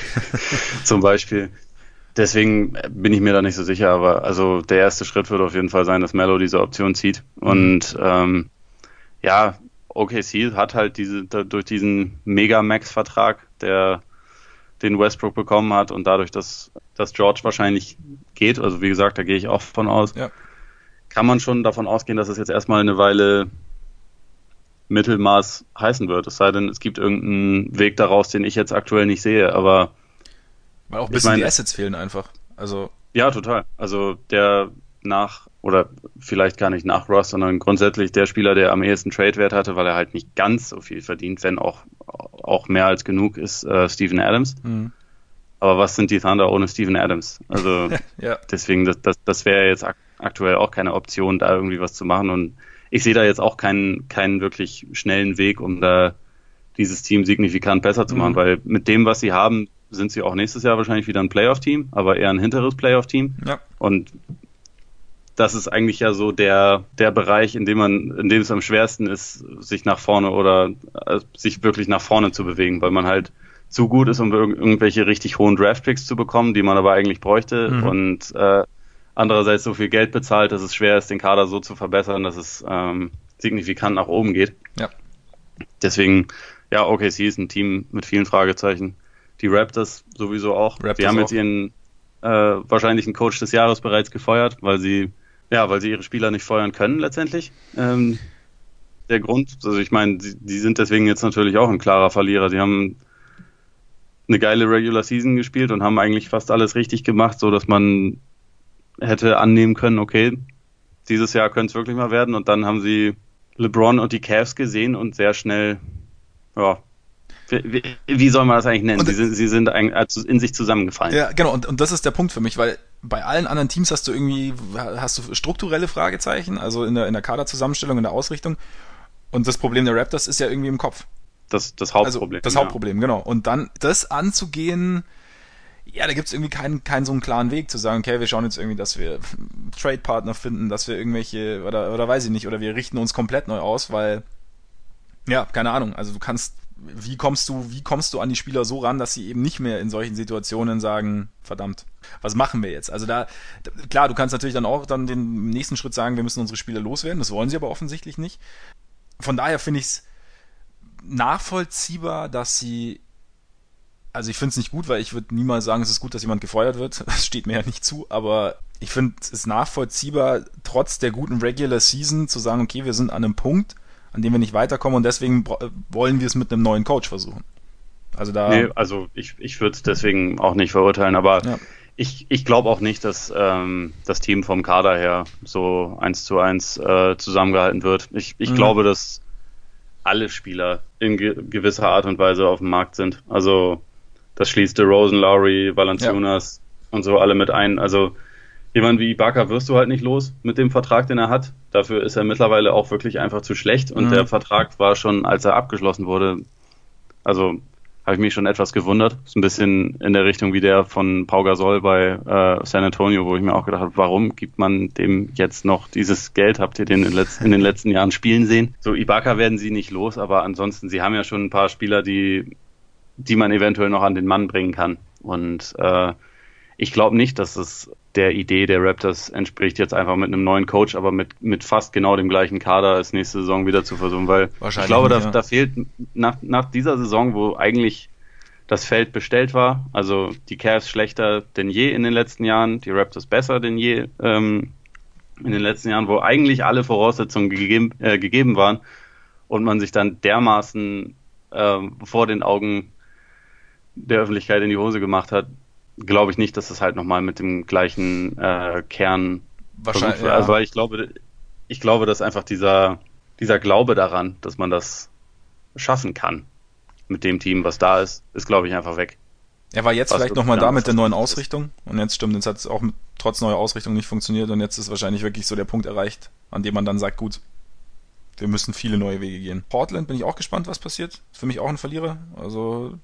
zum Beispiel. Deswegen bin ich mir da nicht so sicher, aber also der erste Schritt wird auf jeden Fall sein, dass Mello diese Option zieht. Mhm. Und ähm, ja, OKC hat halt diese durch diesen Mega-Max-Vertrag, der den Westbrook bekommen hat und dadurch, dass, dass George wahrscheinlich geht, also wie gesagt, da gehe ich auch von aus, ja kann man schon davon ausgehen, dass es jetzt erstmal eine Weile Mittelmaß heißen wird. Es sei denn, es gibt irgendeinen Weg daraus, den ich jetzt aktuell nicht sehe, aber. Weil auch ein bisschen meine, die Assets fehlen einfach. Also. Ja, total. Also der nach, oder vielleicht gar nicht nach Ross, sondern grundsätzlich der Spieler, der am ehesten Trade-Wert hatte, weil er halt nicht ganz so viel verdient, wenn auch, auch mehr als genug, ist äh, Steven Adams. Mhm. Aber was sind die Thunder ohne Steven Adams? Also ja. deswegen, das, das, das wäre jetzt ak aktuell auch keine Option, da irgendwie was zu machen. Und ich sehe da jetzt auch keinen, keinen wirklich schnellen Weg, um da dieses Team signifikant besser zu machen, mhm. weil mit dem, was sie haben, sind sie auch nächstes Jahr wahrscheinlich wieder ein Playoff-Team, aber eher ein hinteres Playoff-Team. Ja. Und das ist eigentlich ja so der, der Bereich, in dem man, in dem es am schwersten ist, sich nach vorne oder äh, sich wirklich nach vorne zu bewegen, weil man halt zu gut ist, um irgendwelche richtig hohen Draftpicks zu bekommen, die man aber eigentlich bräuchte. Mhm. Und äh, andererseits so viel Geld bezahlt, dass es schwer ist, den Kader so zu verbessern, dass es ähm, signifikant nach oben geht. Ja. Deswegen, ja, OKC ist ein Team mit vielen Fragezeichen. Die Raptors sowieso auch. Raptors die haben auch. jetzt ihren äh, wahrscheinlichen Coach des Jahres bereits gefeuert, weil sie, ja, weil sie ihre Spieler nicht feuern können letztendlich. Ähm, der Grund, also ich meine, die, die sind deswegen jetzt natürlich auch ein klarer Verlierer. Sie haben eine geile Regular Season gespielt und haben eigentlich fast alles richtig gemacht, so dass man hätte annehmen können, okay, dieses Jahr könnte es wirklich mal werden. Und dann haben sie LeBron und die Cavs gesehen und sehr schnell, ja, wie, wie soll man das eigentlich nennen? Und, sie sind, sie sind also in sich zusammengefallen. Ja, genau. Und, und das ist der Punkt für mich, weil bei allen anderen Teams hast du irgendwie, hast du strukturelle Fragezeichen, also in der, in der Kaderzusammenstellung, in der Ausrichtung. Und das Problem der Raptors ist ja irgendwie im Kopf. Das, das Hauptproblem. Also das Hauptproblem, genau. Und dann das anzugehen, ja, da gibt es irgendwie keinen, keinen so einen klaren Weg zu sagen, okay, wir schauen jetzt irgendwie, dass wir Trade-Partner finden, dass wir irgendwelche, oder, oder weiß ich nicht, oder wir richten uns komplett neu aus, weil, ja, keine Ahnung, also du kannst, wie kommst du, wie kommst du an die Spieler so ran, dass sie eben nicht mehr in solchen Situationen sagen, verdammt, was machen wir jetzt? Also da, klar, du kannst natürlich dann auch dann den nächsten Schritt sagen, wir müssen unsere Spieler loswerden, das wollen sie aber offensichtlich nicht. Von daher finde ich es nachvollziehbar, dass sie also ich finde es nicht gut, weil ich würde niemals sagen, es ist gut, dass jemand gefeuert wird. Das steht mir ja nicht zu, aber ich finde es nachvollziehbar, trotz der guten Regular Season zu sagen, okay, wir sind an einem Punkt, an dem wir nicht weiterkommen und deswegen wollen wir es mit einem neuen Coach versuchen. Also da. Nee, also ich, ich würde es deswegen auch nicht verurteilen, aber ja. ich, ich glaube auch nicht, dass ähm, das Team vom Kader her so eins zu eins äh, zusammengehalten wird. Ich, ich mhm. glaube, dass alle Spieler in ge gewisser Art und Weise auf dem Markt sind. Also das schließt Rosen, Lowry, Valanciunas ja. und so alle mit ein. Also jemand wie Ibaka wirst du halt nicht los mit dem Vertrag, den er hat. Dafür ist er mittlerweile auch wirklich einfach zu schlecht und mhm. der Vertrag war schon, als er abgeschlossen wurde, also habe ich mich schon etwas gewundert. Ist ein bisschen in der Richtung wie der von Pau Gasol bei äh, San Antonio, wo ich mir auch gedacht habe, warum gibt man dem jetzt noch dieses Geld? Habt ihr den in, letz in den letzten Jahren spielen sehen? So Ibaka werden sie nicht los, aber ansonsten, sie haben ja schon ein paar Spieler, die die man eventuell noch an den Mann bringen kann. Und äh, ich glaube nicht, dass es der Idee der Raptors entspricht, jetzt einfach mit einem neuen Coach, aber mit, mit fast genau dem gleichen Kader als nächste Saison wieder zu versuchen, weil ich glaube, da, da fehlt nach, nach dieser Saison, wo eigentlich das Feld bestellt war, also die Cavs schlechter denn je in den letzten Jahren, die Raptors besser denn je ähm, in den letzten Jahren, wo eigentlich alle Voraussetzungen gegeben, äh, gegeben waren und man sich dann dermaßen äh, vor den Augen der Öffentlichkeit in die Hose gemacht hat, glaube ich nicht, dass es halt nochmal mit dem gleichen äh, Kern wahrscheinlich. Ja. Also weil ich glaube, ich glaube, dass einfach dieser, dieser Glaube daran, dass man das schaffen kann mit dem Team, was da ist, ist, glaube ich, einfach weg. Er war jetzt was vielleicht nochmal da mit der neuen Ausrichtung und jetzt stimmt, jetzt hat es auch mit, trotz neuer Ausrichtung nicht funktioniert und jetzt ist wahrscheinlich wirklich so der Punkt erreicht, an dem man dann sagt, gut, wir müssen viele neue Wege gehen. Portland bin ich auch gespannt, was passiert. Für mich auch ein Verlierer. Also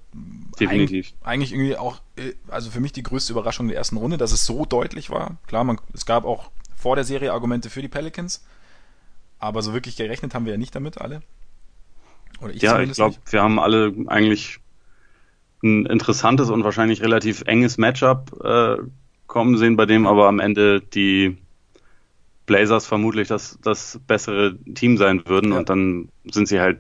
definitiv. Eigentlich, eigentlich irgendwie auch, äh, also für mich die größte Überraschung der ersten Runde, dass es so deutlich war. Klar, man, es gab auch vor der Serie Argumente für die Pelicans, aber so wirklich gerechnet haben wir ja nicht damit alle. Oder ich ja, ich glaube, wir haben alle eigentlich ein interessantes und wahrscheinlich relativ enges Matchup äh, kommen sehen, bei dem aber am Ende die Blazers vermutlich das, das bessere Team sein würden ja. und dann sind sie halt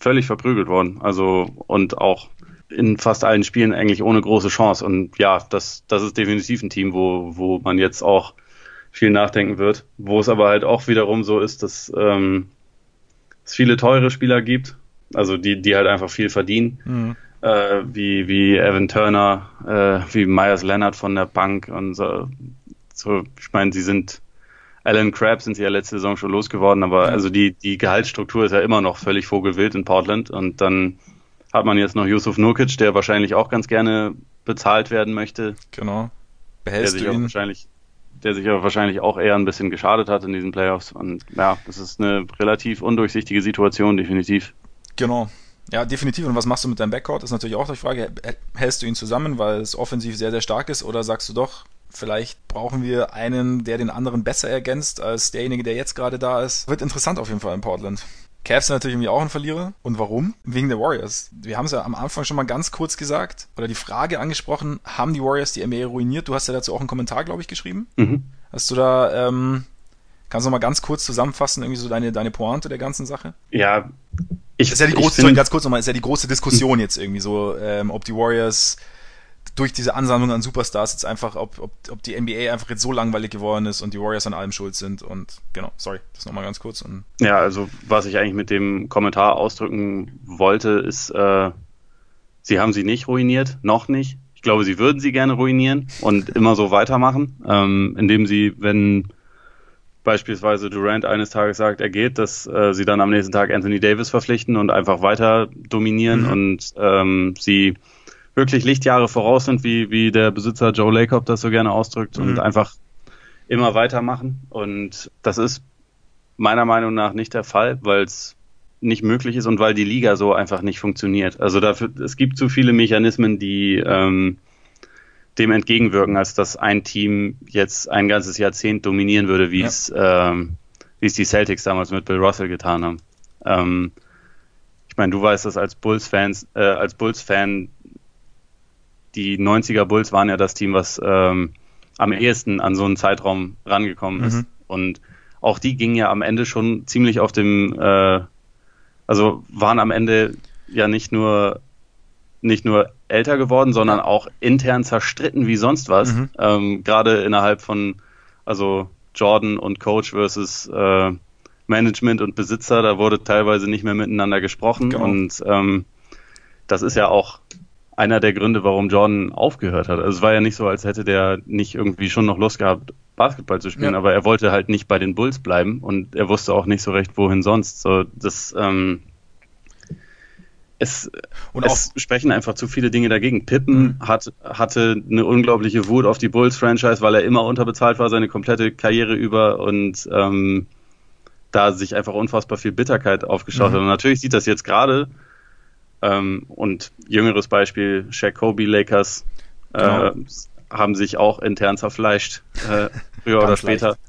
völlig verprügelt worden. Also und auch in fast allen Spielen eigentlich ohne große Chance. Und ja, das, das ist definitiv ein Team, wo, wo man jetzt auch viel nachdenken wird. Wo es aber halt auch wiederum so ist, dass ähm, es viele teure Spieler gibt, also die, die halt einfach viel verdienen. Mhm. Äh, wie, wie Evan Turner, äh, wie Myers Leonard von der Bank und so. so ich meine, sie sind Alan Crabb sind sie ja letzte Saison schon losgeworden, aber also die, die Gehaltsstruktur ist ja immer noch völlig vogelwild in Portland und dann hat man jetzt noch Yusuf Nurkic, der wahrscheinlich auch ganz gerne bezahlt werden möchte. Genau. Behältst der sich du ihn? wahrscheinlich, der sich aber wahrscheinlich auch eher ein bisschen geschadet hat in diesen Playoffs und ja, das ist eine relativ undurchsichtige Situation, definitiv. Genau. Ja, definitiv. Und was machst du mit deinem Backcourt? Ist natürlich auch die Frage. Hältst du ihn zusammen, weil es offensiv sehr, sehr stark ist, oder sagst du doch, Vielleicht brauchen wir einen, der den anderen besser ergänzt als derjenige, der jetzt gerade da ist. Wird interessant auf jeden Fall in Portland. Cavs sind natürlich irgendwie auch ein Verlierer. Und warum? Wegen der Warriors. Wir haben es ja am Anfang schon mal ganz kurz gesagt oder die Frage angesprochen, haben die Warriors die NBA ruiniert? Du hast ja dazu auch einen Kommentar, glaube ich, geschrieben. Mhm. Hast du da, ähm, kannst du noch mal ganz kurz zusammenfassen, irgendwie so deine, deine Pointe der ganzen Sache? Ja, ich, ist ja die große, sorry, ganz kurz nochmal, ist ja die große Diskussion jetzt irgendwie so, ähm, ob die Warriors durch diese Ansammlung an Superstars jetzt einfach, ob, ob, ob die NBA einfach jetzt so langweilig geworden ist und die Warriors an allem schuld sind. Und genau, sorry, das nochmal ganz kurz. Und ja, also was ich eigentlich mit dem Kommentar ausdrücken wollte, ist, äh, sie haben sie nicht ruiniert, noch nicht. Ich glaube, sie würden sie gerne ruinieren und immer so weitermachen, ähm, indem sie, wenn beispielsweise Durant eines Tages sagt, er geht, dass äh, sie dann am nächsten Tag Anthony Davis verpflichten und einfach weiter dominieren mhm. und ähm, sie wirklich Lichtjahre voraus sind, wie, wie der Besitzer Joe Lacob das so gerne ausdrückt mhm. und einfach immer weitermachen. Und das ist meiner Meinung nach nicht der Fall, weil es nicht möglich ist und weil die Liga so einfach nicht funktioniert. Also dafür, es gibt zu viele Mechanismen, die ähm, dem entgegenwirken, als dass ein Team jetzt ein ganzes Jahrzehnt dominieren würde, wie ja. es ähm, wie es die Celtics damals mit Bill Russell getan haben. Ähm, ich meine, du weißt das als Bulls-Fans, äh, als Bulls-Fan, die 90er Bulls waren ja das Team, was ähm, am ehesten an so einen Zeitraum rangekommen ist. Mhm. Und auch die gingen ja am Ende schon ziemlich auf dem, äh, also waren am Ende ja nicht nur nicht nur älter geworden, sondern auch intern zerstritten wie sonst was. Mhm. Ähm, Gerade innerhalb von, also Jordan und Coach versus äh, Management und Besitzer, da wurde teilweise nicht mehr miteinander gesprochen genau. und ähm, das ist ja auch einer der Gründe, warum Jordan aufgehört hat. Also es war ja nicht so, als hätte der nicht irgendwie schon noch Lust gehabt, Basketball zu spielen, ja. aber er wollte halt nicht bei den Bulls bleiben und er wusste auch nicht so recht, wohin sonst. So, das, ähm, es, und es sprechen einfach zu viele Dinge dagegen. Pippen mhm. hat, hatte eine unglaubliche Wut auf die Bulls-Franchise, weil er immer unterbezahlt war, seine komplette Karriere über und ähm, da sich einfach unfassbar viel Bitterkeit aufgeschaut mhm. hat. Und natürlich sieht das jetzt gerade ähm, und jüngeres Beispiel, Shaq Kobe Lakers äh, genau. haben sich auch intern zerfleischt, äh, früher oder später. Leicht.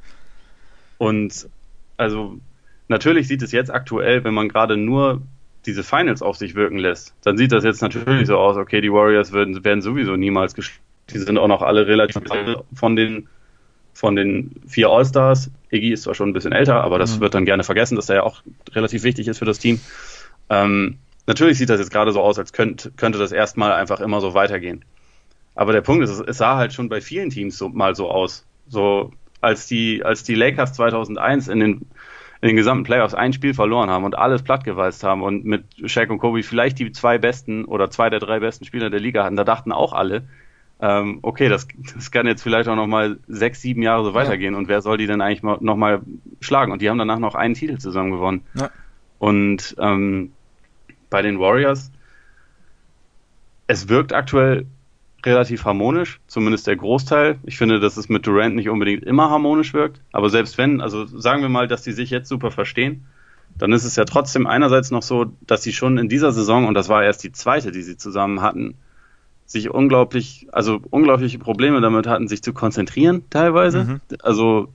Und also natürlich sieht es jetzt aktuell, wenn man gerade nur diese Finals auf sich wirken lässt, dann sieht das jetzt natürlich so aus, okay, die Warriors werden, werden sowieso niemals geschlagen. Die sind auch noch alle relativ von den von den vier All-Stars. Iggy ist zwar schon ein bisschen älter, aber das mhm. wird dann gerne vergessen, dass er ja auch relativ wichtig ist für das Team. Ähm, Natürlich sieht das jetzt gerade so aus, als könnte, könnte das erstmal einfach immer so weitergehen. Aber der Punkt ist, es sah halt schon bei vielen Teams so, mal so aus. So, als die, als die Lakers 2001 in den, in den gesamten Playoffs ein Spiel verloren haben und alles plattgewalzt haben und mit Shaq und Kobe vielleicht die zwei besten oder zwei der drei besten Spieler der Liga hatten, da dachten auch alle, ähm, okay, das, das kann jetzt vielleicht auch nochmal sechs, sieben Jahre so weitergehen ja. und wer soll die denn eigentlich nochmal schlagen? Und die haben danach noch einen Titel zusammen gewonnen. Ja. Und ähm, bei den Warriors, es wirkt aktuell relativ harmonisch, zumindest der Großteil. Ich finde, dass es mit Durant nicht unbedingt immer harmonisch wirkt, aber selbst wenn, also sagen wir mal, dass die sich jetzt super verstehen, dann ist es ja trotzdem einerseits noch so, dass sie schon in dieser Saison, und das war erst die zweite, die sie zusammen hatten, sich unglaublich, also unglaubliche Probleme damit hatten, sich zu konzentrieren teilweise. Mhm. Also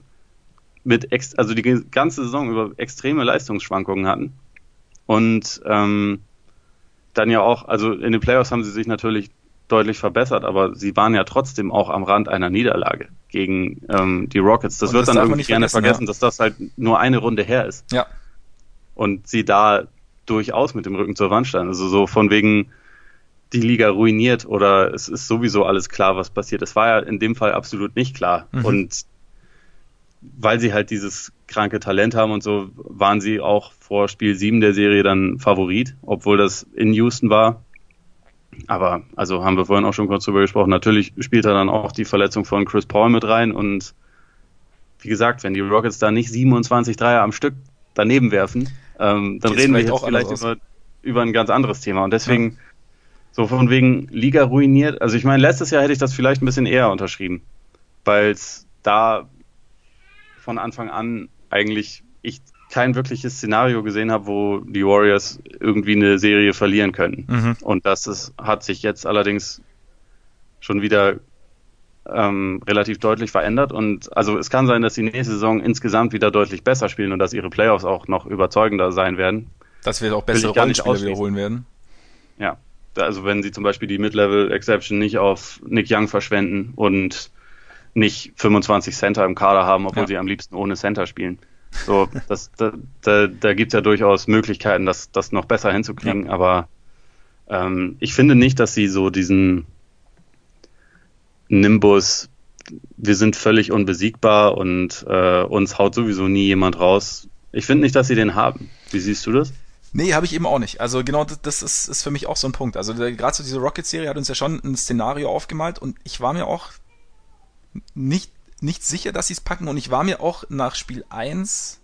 mit also die ganze Saison über extreme Leistungsschwankungen hatten. Und ähm, dann ja auch, also in den Playoffs haben sie sich natürlich deutlich verbessert, aber sie waren ja trotzdem auch am Rand einer Niederlage gegen ähm, die Rockets. Das und wird das dann irgendwie gerne vergessen, ja. dass das halt nur eine Runde her ist. Ja. Und sie da durchaus mit dem Rücken zur Wand standen. Also so von wegen die Liga ruiniert oder es ist sowieso alles klar, was passiert. Es war ja in dem Fall absolut nicht klar. Mhm. Und weil sie halt dieses kranke Talent haben und so, waren sie auch vor Spiel 7 der Serie dann Favorit, obwohl das in Houston war. Aber, also haben wir vorhin auch schon kurz drüber gesprochen, natürlich spielt da dann auch die Verletzung von Chris Paul mit rein und wie gesagt, wenn die Rockets da nicht 27 Dreier am Stück daneben werfen, ähm, dann reden wir jetzt auch vielleicht über, über ein ganz anderes Thema. Und deswegen, ja. so von wegen Liga ruiniert, also ich meine, letztes Jahr hätte ich das vielleicht ein bisschen eher unterschrieben, weil es da von Anfang an eigentlich ich kein wirkliches Szenario gesehen habe, wo die Warriors irgendwie eine Serie verlieren können. Mhm. Und das ist, hat sich jetzt allerdings schon wieder ähm, relativ deutlich verändert. Und also es kann sein, dass die nächste Saison insgesamt wieder deutlich besser spielen und dass ihre Playoffs auch noch überzeugender sein werden. Dass wir auch bessere Rollenspieler wiederholen werden. Ja, also wenn sie zum Beispiel die Mid-Level-Exception nicht auf Nick Young verschwenden und nicht 25 Center im Kader haben, obwohl ja. sie am liebsten ohne Center spielen. So, das, da, da, da gibt es ja durchaus Möglichkeiten, das, das noch besser hinzukriegen, ja. aber ähm, ich finde nicht, dass sie so diesen Nimbus, wir sind völlig unbesiegbar und äh, uns haut sowieso nie jemand raus. Ich finde nicht, dass sie den haben. Wie siehst du das? Nee, habe ich eben auch nicht. Also genau das ist, ist für mich auch so ein Punkt. Also gerade so diese Rocket-Serie hat uns ja schon ein Szenario aufgemalt und ich war mir auch nicht nicht sicher, dass sie es packen und ich war mir auch nach Spiel 1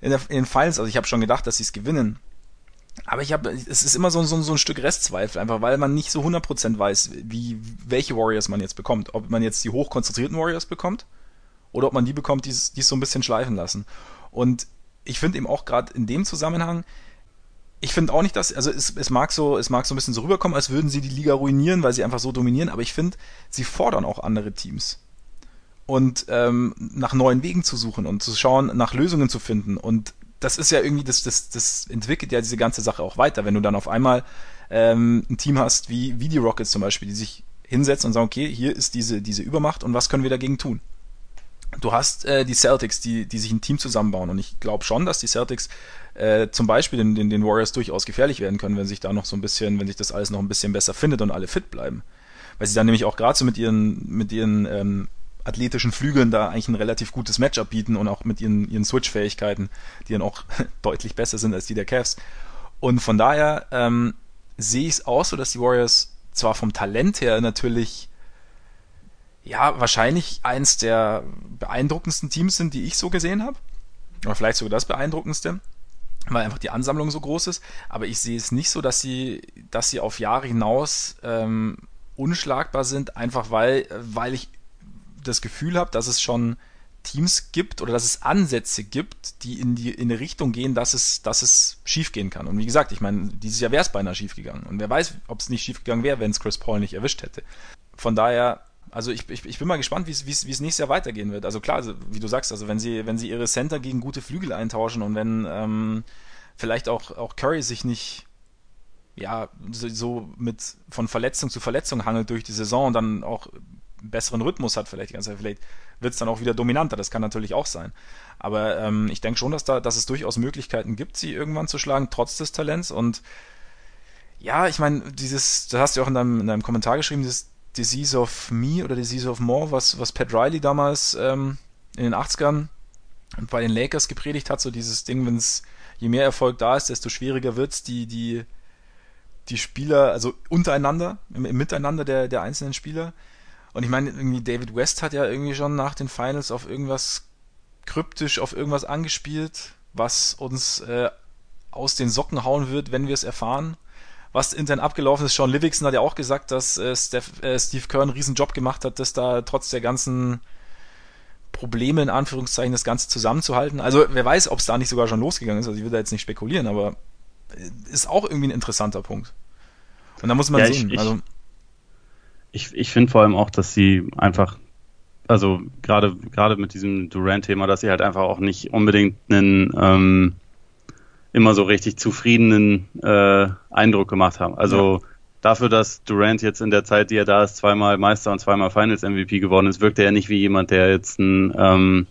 in, der, in den Finals, also ich habe schon gedacht, dass sie es gewinnen. Aber ich habe, es ist immer so, so, so ein Stück Restzweifel, einfach weil man nicht so 100% weiß, wie, welche Warriors man jetzt bekommt. Ob man jetzt die hochkonzentrierten Warriors bekommt oder ob man die bekommt, die es so ein bisschen schleifen lassen. Und ich finde eben auch gerade in dem Zusammenhang, ich finde auch nicht, dass, also es, es mag so, es mag so ein bisschen so rüberkommen, als würden sie die Liga ruinieren, weil sie einfach so dominieren, aber ich finde, sie fordern auch andere Teams und ähm, nach neuen Wegen zu suchen und zu schauen, nach Lösungen zu finden. Und das ist ja irgendwie, das, das, das entwickelt ja diese ganze Sache auch weiter, wenn du dann auf einmal ähm, ein Team hast wie, wie die Rockets zum Beispiel, die sich hinsetzen und sagen, okay, hier ist diese, diese Übermacht und was können wir dagegen tun? Du hast äh, die Celtics, die, die sich ein Team zusammenbauen und ich glaube schon, dass die Celtics äh, zum Beispiel den, den, den Warriors durchaus gefährlich werden können, wenn sich da noch so ein bisschen, wenn sich das alles noch ein bisschen besser findet und alle fit bleiben. Weil sie dann nämlich auch gerade so mit ihren, mit ihren ähm, athletischen Flügeln da eigentlich ein relativ gutes Matchup bieten und auch mit ihren, ihren Switch-Fähigkeiten, die dann auch deutlich besser sind als die der Cavs. Und von daher ähm, sehe ich es auch so, dass die Warriors zwar vom Talent her natürlich ja wahrscheinlich eins der beeindruckendsten Teams sind, die ich so gesehen habe. Oder vielleicht sogar das beeindruckendste, weil einfach die Ansammlung so groß ist. Aber ich sehe es nicht so, dass sie, dass sie auf Jahre hinaus ähm, unschlagbar sind, einfach weil, weil ich das Gefühl habe, dass es schon Teams gibt oder dass es Ansätze gibt, die in die in eine Richtung gehen, dass es, dass es schief gehen kann. Und wie gesagt, ich meine, dieses Jahr wäre es beinahe schief gegangen. Und wer weiß, ob es nicht schief gegangen wäre, wenn es Chris Paul nicht erwischt hätte. Von daher, also ich, ich, ich bin mal gespannt, wie es nächstes Jahr weitergehen wird. Also klar, also wie du sagst, also wenn sie, wenn sie ihre Center gegen gute Flügel eintauschen und wenn ähm, vielleicht auch, auch Curry sich nicht ja, so mit von Verletzung zu Verletzung hangelt durch die Saison und dann auch besseren Rhythmus hat, vielleicht die ganze Zeit, vielleicht wird es dann auch wieder dominanter, das kann natürlich auch sein. Aber ähm, ich denke schon, dass da, dass es durchaus Möglichkeiten gibt, sie irgendwann zu schlagen, trotz des Talents. Und ja, ich meine, dieses, das hast du auch in deinem, in deinem Kommentar geschrieben, dieses Disease of Me oder Disease of More, was, was Pat Riley damals ähm, in den 80ern bei den Lakers gepredigt hat, so dieses Ding, wenn es je mehr Erfolg da ist, desto schwieriger wird es, die, die, die Spieler, also untereinander, im, im Miteinander der, der einzelnen Spieler, und ich meine, irgendwie David West hat ja irgendwie schon nach den Finals auf irgendwas kryptisch, auf irgendwas angespielt, was uns äh, aus den Socken hauen wird, wenn wir es erfahren. Was intern abgelaufen ist, Sean Livingston hat ja auch gesagt, dass äh, Steph, äh, Steve Kerr einen riesen Job gemacht hat, dass da trotz der ganzen Probleme in Anführungszeichen das Ganze zusammenzuhalten. Also wer weiß, ob es da nicht sogar schon losgegangen ist. Also ich will da jetzt nicht spekulieren, aber äh, ist auch irgendwie ein interessanter Punkt. Und da muss man ja, sehen. Ich, also, ich, ich finde vor allem auch, dass sie einfach, also gerade gerade mit diesem Durant-Thema, dass sie halt einfach auch nicht unbedingt einen ähm, immer so richtig zufriedenen äh, Eindruck gemacht haben. Also ja. dafür, dass Durant jetzt in der Zeit, die er da ist, zweimal Meister und zweimal Finals MVP geworden ist, wirkt er ja nicht wie jemand, der jetzt ein ähm,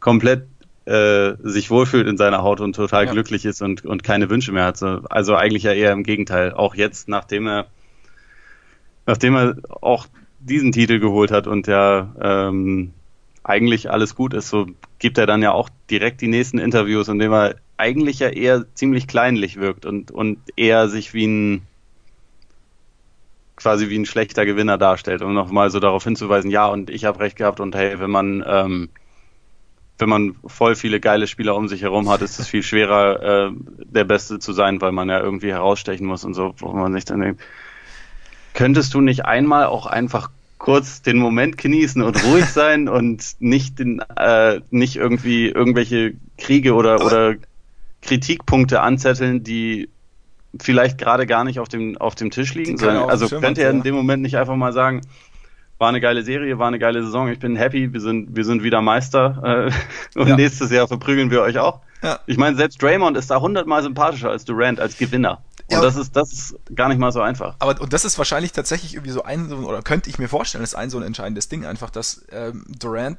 komplett äh, sich wohlfühlt in seiner Haut und total ja. glücklich ist und, und keine Wünsche mehr hat. Also eigentlich ja eher im Gegenteil. Auch jetzt, nachdem er nachdem er auch diesen Titel geholt hat und ja ähm, eigentlich alles gut ist, so gibt er dann ja auch direkt die nächsten Interviews, in dem er eigentlich ja eher ziemlich kleinlich wirkt und, und eher sich wie ein quasi wie ein schlechter Gewinner darstellt, um nochmal so darauf hinzuweisen, ja, und ich habe recht gehabt und hey, wenn man ähm, wenn man voll viele geile Spieler um sich herum hat, ist es viel schwerer, äh, der Beste zu sein, weil man ja irgendwie herausstechen muss und so, wo man sich dann denkt, könntest du nicht einmal auch einfach kurz den Moment genießen und ruhig sein und nicht den, äh, nicht irgendwie irgendwelche Kriege oder, oder Kritikpunkte anzetteln, die vielleicht gerade gar nicht auf dem, auf dem Tisch liegen. Sondern, also könnte er in dem Moment nicht einfach mal sagen, war eine geile Serie, war eine geile Saison, ich bin happy, wir sind, wir sind wieder Meister äh, und ja. nächstes Jahr verprügeln wir euch auch. Ja. Ich meine, selbst Draymond ist da hundertmal sympathischer als Durant als Gewinner. Und ja, das ist, das ist gar nicht mal so einfach. Aber und das ist wahrscheinlich tatsächlich irgendwie so ein, oder könnte ich mir vorstellen, ist ein so ein entscheidendes Ding einfach, dass ähm, Durant,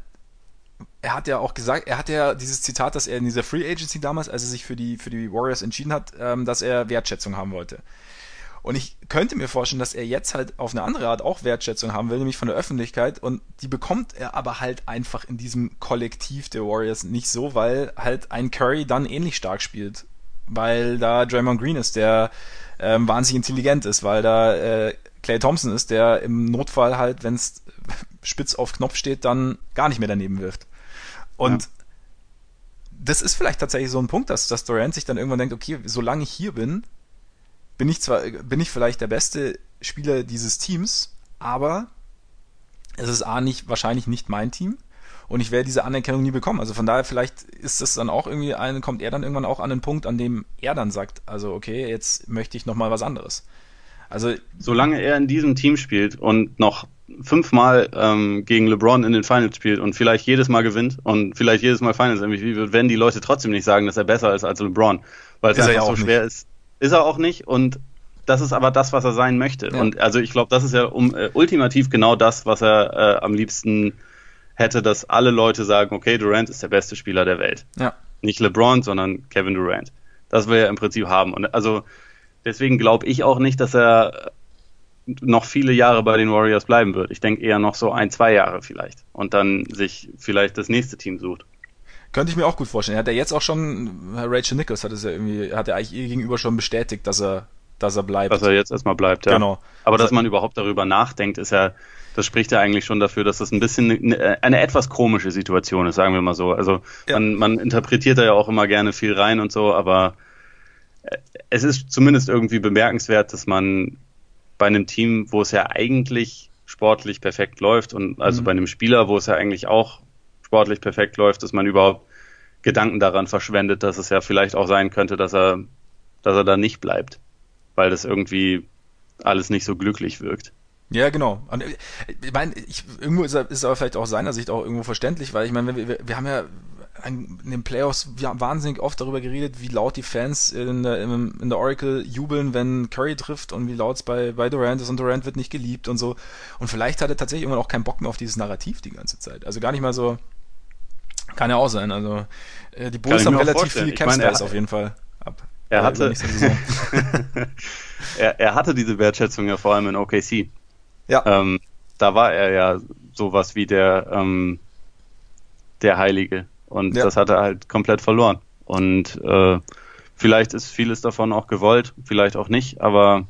er hat ja auch gesagt, er hat ja dieses Zitat, dass er in dieser Free Agency damals, als er sich für die, für die Warriors entschieden hat, ähm, dass er Wertschätzung haben wollte. Und ich könnte mir vorstellen, dass er jetzt halt auf eine andere Art auch Wertschätzung haben will, nämlich von der Öffentlichkeit. Und die bekommt er aber halt einfach in diesem Kollektiv der Warriors nicht so, weil halt ein Curry dann ähnlich stark spielt weil da Draymond Green ist, der ähm, wahnsinnig intelligent ist, weil da äh, Clay Thompson ist, der im Notfall halt, wenn es spitz auf Knopf steht, dann gar nicht mehr daneben wirft. Und ja. das ist vielleicht tatsächlich so ein Punkt, dass, dass Durant sich dann irgendwann denkt, okay, solange ich hier bin, bin ich zwar, bin ich vielleicht der beste Spieler dieses Teams, aber es ist A nicht, wahrscheinlich nicht mein Team und ich werde diese Anerkennung nie bekommen. Also von daher vielleicht ist das dann auch irgendwie ein, kommt er dann irgendwann auch an den Punkt, an dem er dann sagt, also okay, jetzt möchte ich nochmal was anderes. Also solange er in diesem Team spielt und noch fünfmal ähm, gegen LeBron in den Finals spielt und vielleicht jedes Mal gewinnt und vielleicht jedes Mal Finals MVP wird, werden die Leute trotzdem nicht sagen, dass er besser ist als LeBron, weil es einfach ja so schwer nicht. ist. Ist er auch nicht und das ist aber das, was er sein möchte. Ja. Und also ich glaube, das ist ja um, äh, ultimativ genau das, was er äh, am liebsten hätte, dass alle Leute sagen, okay, Durant ist der beste Spieler der Welt. Ja. Nicht LeBron, sondern Kevin Durant. Das will er im Prinzip haben. Und also deswegen glaube ich auch nicht, dass er noch viele Jahre bei den Warriors bleiben wird. Ich denke eher noch so ein, zwei Jahre vielleicht. Und dann sich vielleicht das nächste Team sucht. Könnte ich mir auch gut vorstellen. Er hat ja jetzt auch schon, Rachel Nichols hat es ja irgendwie, hat er eigentlich ihr gegenüber schon bestätigt, dass er, dass er bleibt. Dass er jetzt erstmal bleibt, ja. Genau. Aber dass man überhaupt darüber nachdenkt, ist ja, das spricht ja eigentlich schon dafür, dass das ein bisschen eine, eine etwas komische Situation ist, sagen wir mal so. Also ja. man, man interpretiert da ja auch immer gerne viel rein und so, aber äh, es ist zumindest irgendwie bemerkenswert, dass man bei einem Team, wo es ja eigentlich sportlich perfekt läuft und also mhm. bei einem Spieler, wo es ja eigentlich auch sportlich perfekt läuft, dass man überhaupt Gedanken daran verschwendet, dass es ja vielleicht auch sein könnte, dass er, dass er da nicht bleibt, weil das irgendwie alles nicht so glücklich wirkt. Ja, genau. Und äh, ich meine, ich, irgendwo ist, ist aber vielleicht auch seiner Sicht auch irgendwo verständlich, weil ich meine, wir, wir, haben ja in den Playoffs wahnsinnig oft darüber geredet, wie laut die Fans in der, in der Oracle jubeln, wenn Curry trifft und wie laut es bei, bei Durant ist und Durant wird nicht geliebt und so. Und vielleicht hat er tatsächlich irgendwann auch keinen Bock mehr auf dieses Narrativ die ganze Zeit. Also gar nicht mal so, kann ja auch sein. Also äh, die Bulls haben relativ viel Cap Space auf jeden Fall ab. Er hatte, er, er hatte diese Wertschätzung ja vor allem in OKC. Ja. Ähm, da war er ja sowas wie der, ähm, der Heilige. Und ja. das hat er halt komplett verloren. Und äh, vielleicht ist vieles davon auch gewollt, vielleicht auch nicht, aber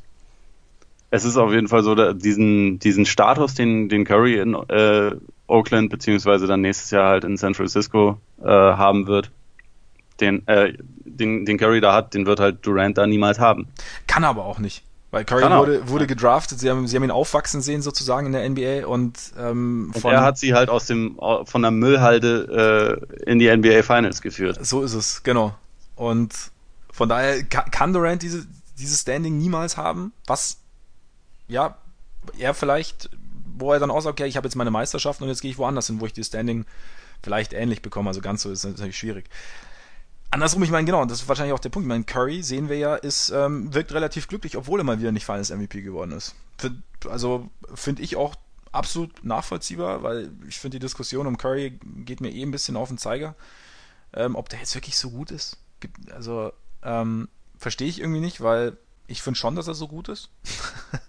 es ist auf jeden Fall so, da, diesen, diesen Status, den, den Curry in äh, Oakland beziehungsweise dann nächstes Jahr halt in San Francisco äh, haben wird, den, äh, den, den Curry da hat, den wird halt Durant da niemals haben. Kann aber auch nicht. Weil Curry wurde, wurde gedraftet, sie haben, sie haben ihn aufwachsen sehen sozusagen in der NBA und, ähm, und er hat sie halt aus dem von der Müllhalde äh, in die NBA Finals geführt. So ist es, genau. Und von daher kann Durant diese, dieses Standing niemals haben, was ja er vielleicht, wo er dann auch sagt, okay, ich habe jetzt meine Meisterschaft und jetzt gehe ich woanders hin, wo ich dieses Standing vielleicht ähnlich bekomme. Also ganz so ist natürlich schwierig. Andersrum, ich meine, genau, das ist wahrscheinlich auch der Punkt. Ich meine, Curry, sehen wir ja, ist, ähm, wirkt relativ glücklich, obwohl er mal wieder nicht Finals MVP geworden ist. Find, also finde ich auch absolut nachvollziehbar, weil ich finde, die Diskussion um Curry geht mir eh ein bisschen auf den Zeiger. Ähm, ob der jetzt wirklich so gut ist, also ähm, verstehe ich irgendwie nicht, weil ich finde schon, dass er so gut ist.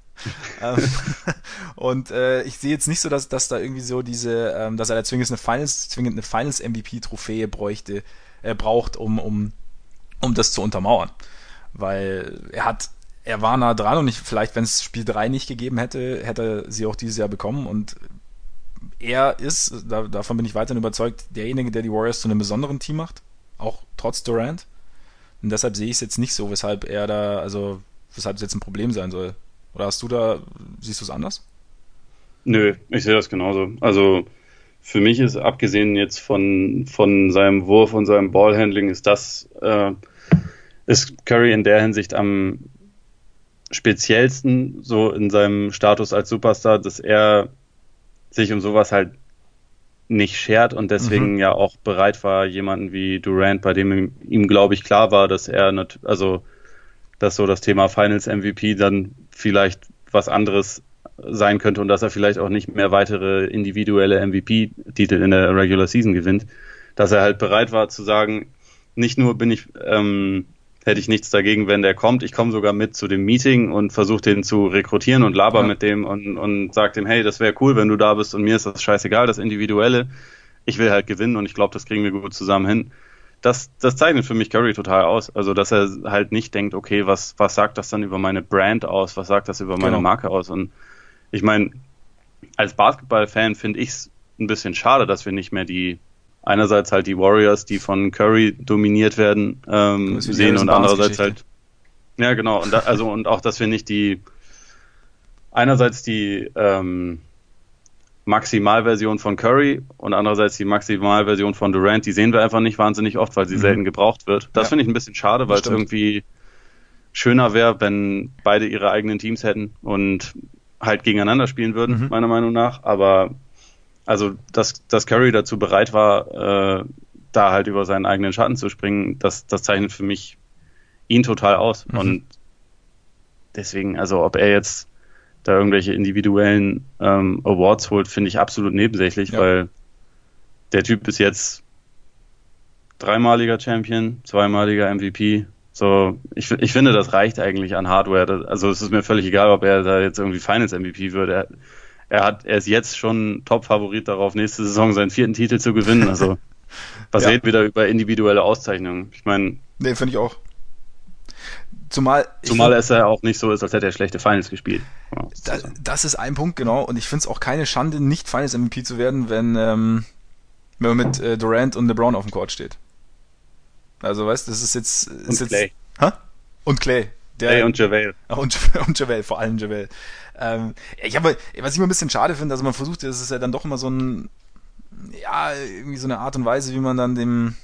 Ähm, und äh, ich sehe jetzt nicht so, dass, dass da irgendwie so diese, ähm, dass er da zwingend eine Finals, zwingend eine Finals MVP-Trophäe bräuchte äh, braucht, um, um, um das zu untermauern. Weil er hat, er war nah dran und ich, vielleicht, wenn es Spiel 3 nicht gegeben hätte, hätte er sie auch dieses Jahr bekommen und er ist, da, davon bin ich weiterhin überzeugt, derjenige, der die Warriors zu einem besonderen Team macht, auch trotz Durant. Und deshalb sehe ich es jetzt nicht so, weshalb er da, also weshalb es jetzt ein Problem sein soll. Oder hast du da, siehst du es anders? Nö, ich sehe das genauso. Also für mich ist, abgesehen jetzt von, von seinem Wurf und seinem Ballhandling, ist das, äh, ist Curry in der Hinsicht am speziellsten so in seinem Status als Superstar, dass er sich um sowas halt nicht schert und deswegen mhm. ja auch bereit war, jemanden wie Durant, bei dem ihm, ihm glaube ich, klar war, dass er, also, dass so das Thema Finals MVP dann vielleicht was anderes sein könnte und dass er vielleicht auch nicht mehr weitere individuelle MVP-Titel in der Regular Season gewinnt, dass er halt bereit war zu sagen, nicht nur bin ich, ähm, hätte ich nichts dagegen, wenn der kommt, ich komme sogar mit zu dem Meeting und versuche den zu rekrutieren und laber ja. mit dem und, und sag dem, hey, das wäre cool, wenn du da bist und mir ist das scheißegal, das Individuelle. Ich will halt gewinnen und ich glaube, das kriegen wir gut zusammen hin das, das zeichnet für mich Curry total aus. Also, dass er halt nicht denkt, okay, was, was sagt das dann über meine Brand aus? Was sagt das über meine genau. Marke aus? Und ich meine, als Basketballfan finde ich es ein bisschen schade, dass wir nicht mehr die einerseits halt die Warriors, die von Curry dominiert werden, ähm, sehen und andererseits halt ja genau und da, also und auch, dass wir nicht die einerseits die ähm, Maximalversion von Curry und andererseits die Maximalversion von Durant, die sehen wir einfach nicht wahnsinnig oft, weil sie mhm. selten gebraucht wird. Das ja. finde ich ein bisschen schade, weil es irgendwie schöner wäre, wenn beide ihre eigenen Teams hätten und halt gegeneinander spielen würden, mhm. meiner Meinung nach. Aber also, dass, dass Curry dazu bereit war, äh, da halt über seinen eigenen Schatten zu springen, das, das zeichnet für mich ihn total aus. Mhm. Und deswegen, also ob er jetzt da irgendwelche individuellen ähm, Awards holt, finde ich absolut nebensächlich, ja. weil der Typ ist jetzt dreimaliger Champion, zweimaliger MVP, so, ich, ich finde, das reicht eigentlich an Hardware. Also es ist mir völlig egal, ob er da jetzt irgendwie Finals MVP wird. Er, er hat, er ist jetzt schon Top-Favorit darauf, nächste Saison seinen vierten Titel zu gewinnen. Also was ja. da über individuelle Auszeichnungen? Ich meine. Nee, finde ich auch. Zumal, Zumal es ja auch nicht so ist, als hätte er schlechte Finals gespielt. Ja, das, das, ist ein Punkt, genau. Und ich finde es auch keine Schande, nicht Finals MVP zu werden, wenn, ähm, wenn man mit äh, Durant und LeBron auf dem Court steht. Also weißt, das ist jetzt. Ist und jetzt, Clay. Hä? Und Clay. Der, Clay und Javel. Und, und Javel, vor allem Javel. Ähm, ich habe, was ich immer ein bisschen schade finde, also man versucht, das ist ja dann doch immer so ein, ja, irgendwie so eine Art und Weise, wie man dann dem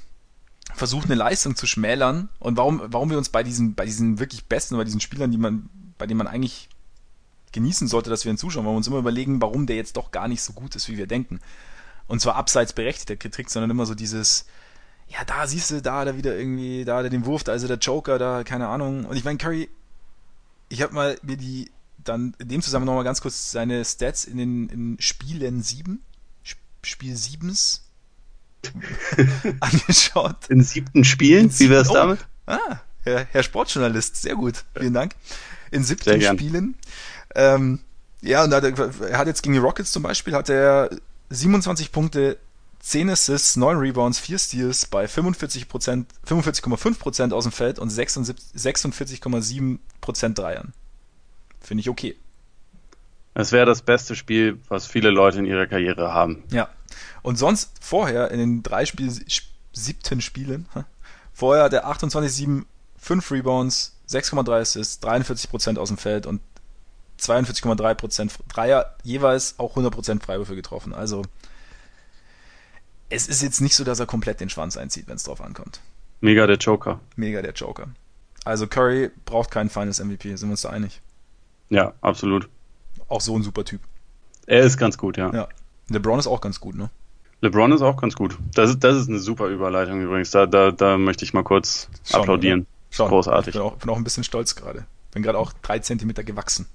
versucht, eine Leistung zu schmälern und warum, warum wir uns bei diesen, bei diesen wirklich besten, bei diesen Spielern, die man, bei denen man eigentlich genießen sollte, dass wir ihn zuschauen, weil wir uns immer überlegen, warum der jetzt doch gar nicht so gut ist, wie wir denken. Und zwar abseits berechtigter Kritik, sondern immer so dieses, ja, da siehst du, da hat er wieder irgendwie, da hat er den Wurf, da ist er der Joker, da, keine Ahnung. Und ich meine, Curry, ich habe mal mir die, dann in dem Zusammenhang nochmal ganz kurz seine Stats in den in Spielen 7, Spiel 7s angeschaut. In siebten Spielen? Wie wär's oh. damit? Ah, Herr, Herr, Sportjournalist, sehr gut. Vielen Dank. In siebten Spielen. Ähm, ja, und er hat jetzt gegen die Rockets zum Beispiel, hat er 27 Punkte, 10 Assists, 9 Rebounds, 4 Steals bei 45%, 45,5% aus dem Feld und 46,7% Dreiern. Finde ich okay. Es wäre das beste Spiel, was viele Leute in ihrer Karriere haben. Ja. Und sonst vorher in den drei Spiel, siebten Spielen Vorher hat er 28-7, 5 Rebounds, 6,3 Assists, 43% aus dem Feld und 42,3% Dreier, jeweils auch 100% Freiwürfe getroffen. Also es ist jetzt nicht so, dass er komplett den Schwanz einzieht, wenn es drauf ankommt. Mega der Joker. Mega der Joker. Also Curry braucht keinen Finals MVP, sind wir uns da einig? Ja, absolut. Auch so ein super Typ. Er ist ganz gut, ja. Ja. LeBron ist auch ganz gut, ne? LeBron ist auch ganz gut. Das ist, das ist eine super Überleitung übrigens. Da, da, da möchte ich mal kurz Schon, applaudieren. Schon. Großartig. Ich bin auch, bin auch ein bisschen stolz gerade. Bin gerade auch drei Zentimeter gewachsen.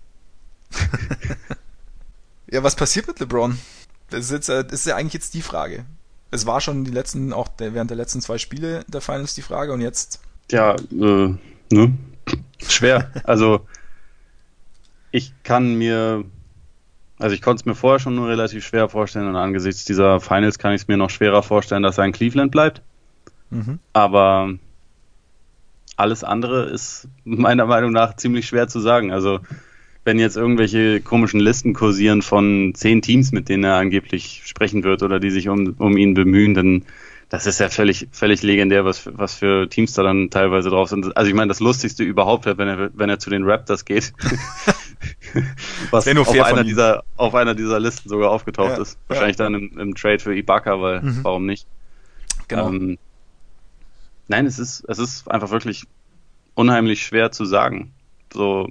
ja, was passiert mit LeBron? Das ist, jetzt, äh, das ist ja eigentlich jetzt die Frage. Es war schon die letzten, auch der, während der letzten zwei Spiele der Finals die Frage und jetzt? Ja, äh, ne? Schwer. also ich kann mir, also ich konnte es mir vorher schon nur relativ schwer vorstellen und angesichts dieser Finals kann ich es mir noch schwerer vorstellen, dass er in Cleveland bleibt. Mhm. Aber alles andere ist meiner Meinung nach ziemlich schwer zu sagen. Also wenn jetzt irgendwelche komischen Listen kursieren von zehn Teams, mit denen er angeblich sprechen wird oder die sich um, um ihn bemühen, dann das ist ja völlig, völlig legendär, was, was für Teams da dann teilweise drauf sind. Also ich meine, das Lustigste überhaupt, wenn er, wenn er zu den Raptors geht, was auf einer, dieser, auf einer dieser Listen sogar aufgetaucht ja, ist. Wahrscheinlich ja. dann im, im, Trade für Ibaka, weil mhm. warum nicht? Genau. Ähm, nein, es ist, es ist einfach wirklich unheimlich schwer zu sagen. So,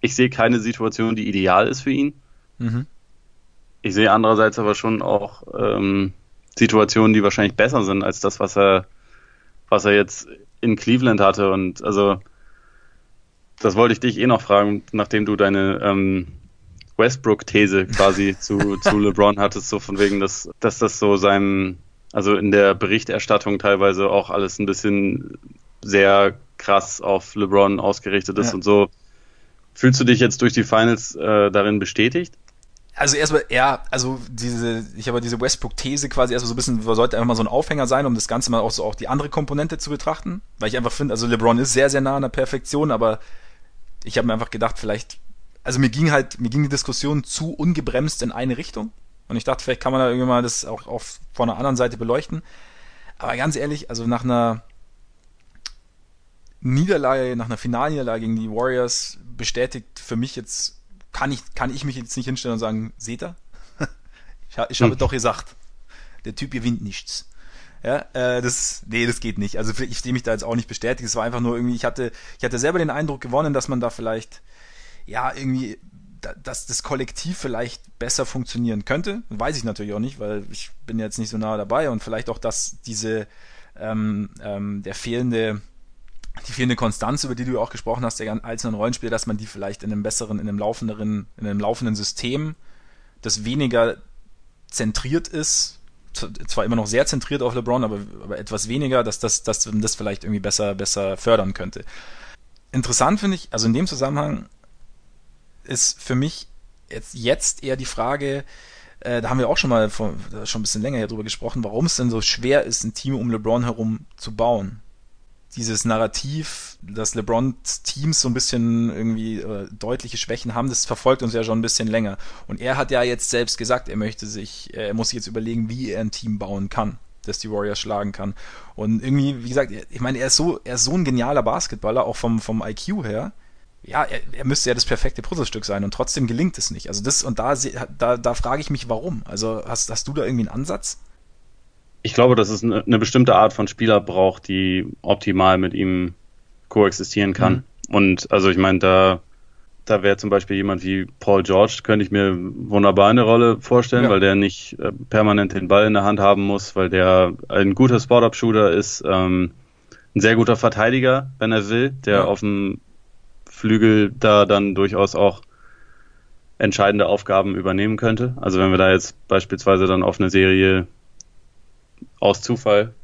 ich sehe keine Situation, die ideal ist für ihn. Mhm. Ich sehe andererseits aber schon auch ähm, Situationen, die wahrscheinlich besser sind als das, was er, was er jetzt in Cleveland hatte. Und also das wollte ich dich eh noch fragen, nachdem du deine ähm, Westbrook-These quasi zu, zu LeBron hattest, so von wegen, dass, dass das so seinem, also in der Berichterstattung teilweise auch alles ein bisschen sehr krass auf LeBron ausgerichtet ist ja. und so. Fühlst du dich jetzt durch die Finals äh, darin bestätigt? Also erstmal, ja, also diese, ich habe diese Westbrook-These quasi erstmal so ein bisschen, sollte einfach mal so ein Aufhänger sein, um das Ganze mal auch so auch die andere Komponente zu betrachten. Weil ich einfach finde, also LeBron ist sehr, sehr nah an der Perfektion, aber ich habe mir einfach gedacht, vielleicht, also mir ging halt, mir ging die Diskussion zu ungebremst in eine Richtung. Und ich dachte, vielleicht kann man da irgendwie mal das auch, auch von einer anderen Seite beleuchten. Aber ganz ehrlich, also nach einer Niederlage, nach einer Finalniederlage gegen die Warriors bestätigt für mich jetzt, kann ich, kann ich mich jetzt nicht hinstellen und sagen, seht ihr? ich, ich habe hm. doch gesagt, der Typ gewinnt nichts. Ja, äh, das, nee, das geht nicht. Also ich sehe mich da jetzt auch nicht bestätigt. Es war einfach nur irgendwie, ich hatte, ich hatte selber den Eindruck gewonnen, dass man da vielleicht, ja, irgendwie, dass das Kollektiv vielleicht besser funktionieren könnte. Weiß ich natürlich auch nicht, weil ich bin jetzt nicht so nah dabei und vielleicht auch, dass diese, ähm, ähm, der fehlende, die fehlende Konstanz, über die du auch gesprochen hast, der einzelnen Rollenspieler, dass man die vielleicht in einem besseren, in einem laufenderen, in einem laufenden System, das weniger zentriert ist, zwar immer noch sehr zentriert auf LeBron, aber, aber etwas weniger, dass das, dass das vielleicht irgendwie besser, besser fördern könnte. Interessant finde ich, also in dem Zusammenhang ist für mich jetzt, jetzt eher die Frage, äh, da haben wir auch schon mal vor, schon ein bisschen länger hier drüber gesprochen, warum es denn so schwer ist, ein Team um LeBron herum zu bauen dieses Narrativ, dass LeBrons Teams so ein bisschen irgendwie äh, deutliche Schwächen haben, das verfolgt uns ja schon ein bisschen länger. Und er hat ja jetzt selbst gesagt, er möchte sich, äh, er muss sich jetzt überlegen, wie er ein Team bauen kann, das die Warriors schlagen kann. Und irgendwie, wie gesagt, ich meine, er ist so, er ist so ein genialer Basketballer, auch vom, vom IQ her. Ja, er, er müsste ja das perfekte Puzzlestück sein und trotzdem gelingt es nicht. Also das, und da, da, da frage ich mich, warum. Also hast, hast du da irgendwie einen Ansatz? Ich glaube, dass es eine, bestimmte Art von Spieler braucht, die optimal mit ihm koexistieren kann. Mhm. Und also ich meine, da, da wäre zum Beispiel jemand wie Paul George, könnte ich mir wunderbar eine Rolle vorstellen, ja. weil der nicht äh, permanent den Ball in der Hand haben muss, weil der ein guter Spot-Up-Shooter ist, ähm, ein sehr guter Verteidiger, wenn er will, der ja. auf dem Flügel da dann durchaus auch entscheidende Aufgaben übernehmen könnte. Also wenn wir da jetzt beispielsweise dann auf eine Serie aus Zufall,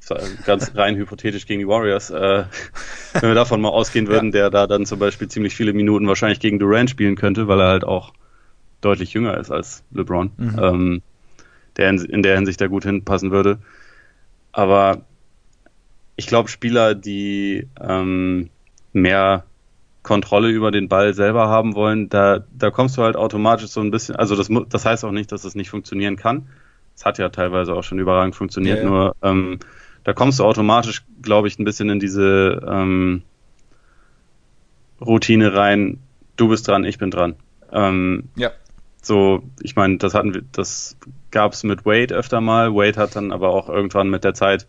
ganz rein hypothetisch gegen die Warriors, äh, wenn wir davon mal ausgehen würden, ja. der da dann zum Beispiel ziemlich viele Minuten wahrscheinlich gegen Durant spielen könnte, weil er halt auch deutlich jünger ist als LeBron, mhm. ähm, der in, in, der Hinsicht da gut hinpassen würde. Aber ich glaube, Spieler, die ähm, mehr Kontrolle über den Ball selber haben wollen, da, da kommst du halt automatisch so ein bisschen, also das, das heißt auch nicht, dass es das nicht funktionieren kann, es hat ja teilweise auch schon überragend funktioniert, ja, ja. nur ähm, da kommst du automatisch, glaube ich, ein bisschen in diese ähm, Routine rein. Du bist dran, ich bin dran. Ähm, ja. So, ich meine, das hatten wir, das gab es mit Wade öfter mal. Wade hat dann aber auch irgendwann mit der Zeit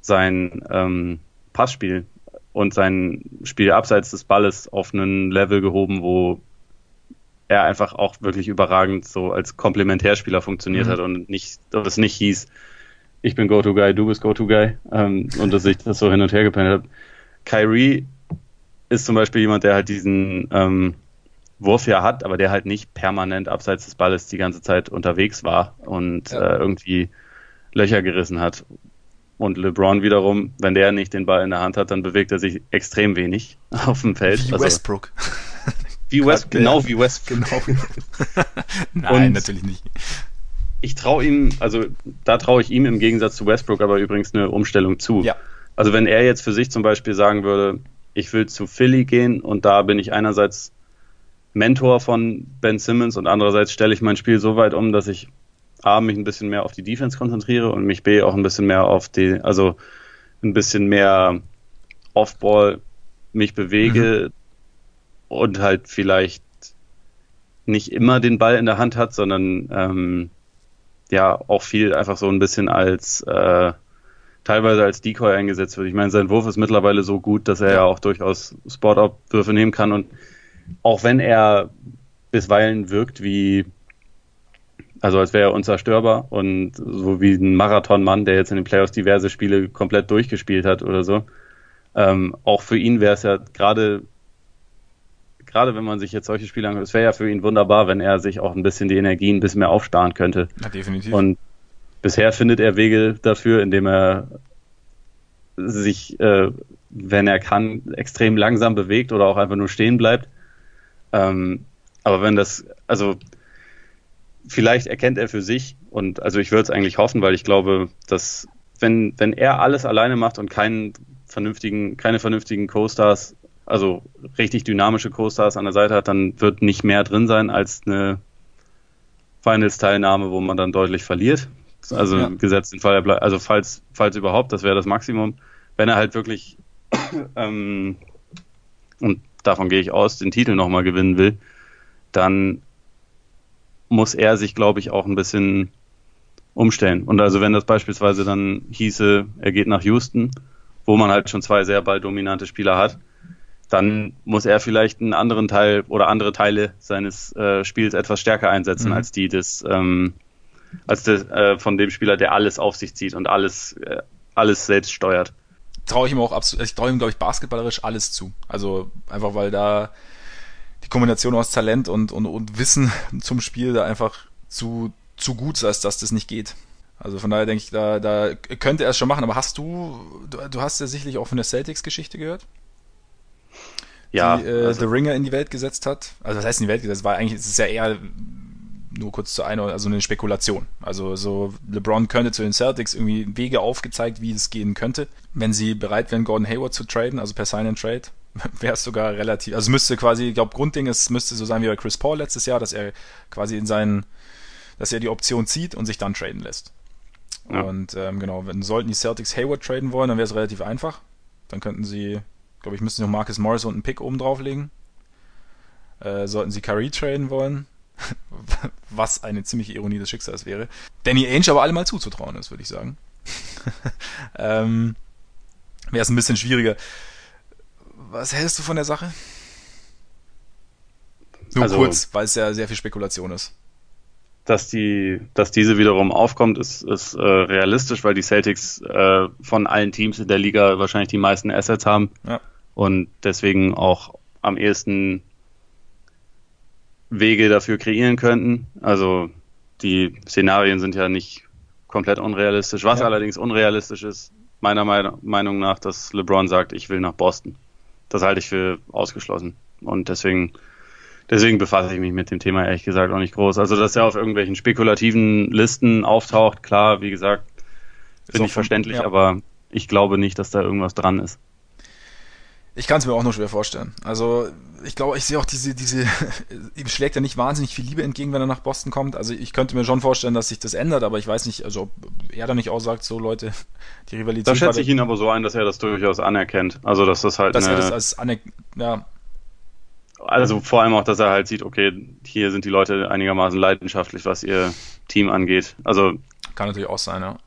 sein ähm, Passspiel und sein Spiel abseits des Balles auf einen Level gehoben, wo er einfach auch wirklich überragend so als Komplementärspieler funktioniert mhm. hat und nicht, dass es nicht hieß, ich bin Go-To-Guy, du bist Go-To-Guy ähm, und dass ich das so hin und her gependelt habe. Kyrie ist zum Beispiel jemand, der halt diesen ähm, Wurf ja hat, aber der halt nicht permanent abseits des Balles die ganze Zeit unterwegs war und ja. äh, irgendwie Löcher gerissen hat. Und LeBron wiederum, wenn der nicht den Ball in der Hand hat, dann bewegt er sich extrem wenig auf dem Feld. Wie also, Westbrook. Wie West, genau wie Westbrook. Genau. Nein, und natürlich nicht. Ich traue ihm, also da traue ich ihm im Gegensatz zu Westbrook aber übrigens eine Umstellung zu. Ja. Also wenn er jetzt für sich zum Beispiel sagen würde, ich will zu Philly gehen und da bin ich einerseits Mentor von Ben Simmons und andererseits stelle ich mein Spiel so weit um, dass ich A, mich ein bisschen mehr auf die Defense konzentriere und mich B, auch ein bisschen mehr auf die, also ein bisschen mehr Offball mich bewege mhm. Und halt vielleicht nicht immer den Ball in der Hand hat, sondern ähm, ja auch viel einfach so ein bisschen als äh, teilweise als Decoy eingesetzt wird. Ich meine, sein Wurf ist mittlerweile so gut, dass er ja auch durchaus Spot-Up-Würfe nehmen kann und auch wenn er bisweilen wirkt wie, also als wäre er unzerstörbar und so wie ein Marathonmann, der jetzt in den Playoffs diverse Spiele komplett durchgespielt hat oder so. Ähm, auch für ihn wäre es ja gerade, gerade wenn man sich jetzt solche Spiele anguckt, es wäre ja für ihn wunderbar, wenn er sich auch ein bisschen die Energie ein bisschen mehr aufsparen könnte. Ja, definitiv. Und bisher findet er Wege dafür, indem er sich, äh, wenn er kann, extrem langsam bewegt oder auch einfach nur stehen bleibt. Ähm, aber wenn das, also vielleicht erkennt er für sich und also ich würde es eigentlich hoffen, weil ich glaube, dass wenn, wenn er alles alleine macht und keinen vernünftigen, keine vernünftigen Co-Stars, also richtig dynamische Co-Stars an der Seite hat, dann wird nicht mehr drin sein als eine Finals-Teilnahme, wo man dann deutlich verliert. Also ja. gesetzt den Fall, also falls, falls überhaupt, das wäre das Maximum. Wenn er halt wirklich ähm, und davon gehe ich aus, den Titel nochmal gewinnen will, dann muss er sich, glaube ich, auch ein bisschen umstellen. Und also wenn das beispielsweise dann hieße, er geht nach Houston, wo man halt schon zwei sehr balldominante Spieler hat, dann muss er vielleicht einen anderen Teil oder andere Teile seines äh, Spiels etwas stärker einsetzen mhm. als die des ähm, als des, äh, von dem Spieler, der alles auf sich zieht und alles äh, alles selbst steuert traue ich ihm auch absolut, ich traue ihm, glaube ich, basketballerisch alles zu. Also einfach, weil da die Kombination aus Talent und, und, und Wissen zum Spiel da einfach zu, zu gut ist, dass das nicht geht. Also von daher denke ich, da, da könnte er es schon machen. Aber hast du, du, du hast ja sicherlich auch von der Celtics-Geschichte gehört? Ja. Die äh, also The Ringer in die Welt gesetzt hat. Also was heißt in die Welt gesetzt? War eigentlich, es ist ja eher nur kurz zu einer, also eine Spekulation. Also so LeBron könnte zu den Celtics irgendwie Wege aufgezeigt, wie es gehen könnte, wenn sie bereit wären, Gordon Hayward zu traden, also per Sign and Trade. Wäre es sogar relativ, also müsste quasi, ich glaube, Grundding ist, müsste so sein wie bei Chris Paul letztes Jahr, dass er quasi in seinen, dass er die Option zieht und sich dann traden lässt. Ja. Und ähm, genau, wenn sollten die Celtics Hayward traden wollen, dann wäre es relativ einfach. Dann könnten sie, glaube ich, müssten sie noch Marcus Morris und einen Pick oben drauflegen. Äh, sollten sie Curry traden wollen, was eine ziemliche Ironie des Schicksals wäre. Danny Ainge aber allemal zuzutrauen ist, würde ich sagen. ähm, Wäre es ein bisschen schwieriger. Was hältst du von der Sache? Nur also, kurz, weil es ja sehr viel Spekulation ist. Dass die, dass diese wiederum aufkommt, ist, ist äh, realistisch, weil die Celtics äh, von allen Teams in der Liga wahrscheinlich die meisten Assets haben ja. Und deswegen auch am ehesten Wege dafür kreieren könnten. Also die Szenarien sind ja nicht komplett unrealistisch. Was ja. allerdings unrealistisch ist, meiner Meinung nach, dass LeBron sagt, ich will nach Boston. Das halte ich für ausgeschlossen. Und deswegen, deswegen befasse ich mich mit dem Thema ehrlich gesagt auch nicht groß. Also, dass er auf irgendwelchen spekulativen Listen auftaucht, klar, wie gesagt, finde ich verständlich, ja. aber ich glaube nicht, dass da irgendwas dran ist. Ich kann es mir auch nur schwer vorstellen. Also ich glaube, ich sehe auch diese, diese, ihm schlägt ja nicht wahnsinnig viel Liebe entgegen, wenn er nach Boston kommt. Also ich könnte mir schon vorstellen, dass sich das ändert, aber ich weiß nicht, also ob er da nicht auch sagt, so Leute, die Rivalität. Da schätze ich ihn aber so ein, dass er das durchaus anerkennt. Also dass das halt. Dass eine, er das als Aner ja. Also vor allem auch, dass er halt sieht, okay, hier sind die Leute einigermaßen leidenschaftlich, was ihr Team angeht. Also. Kann natürlich auch sein, ja.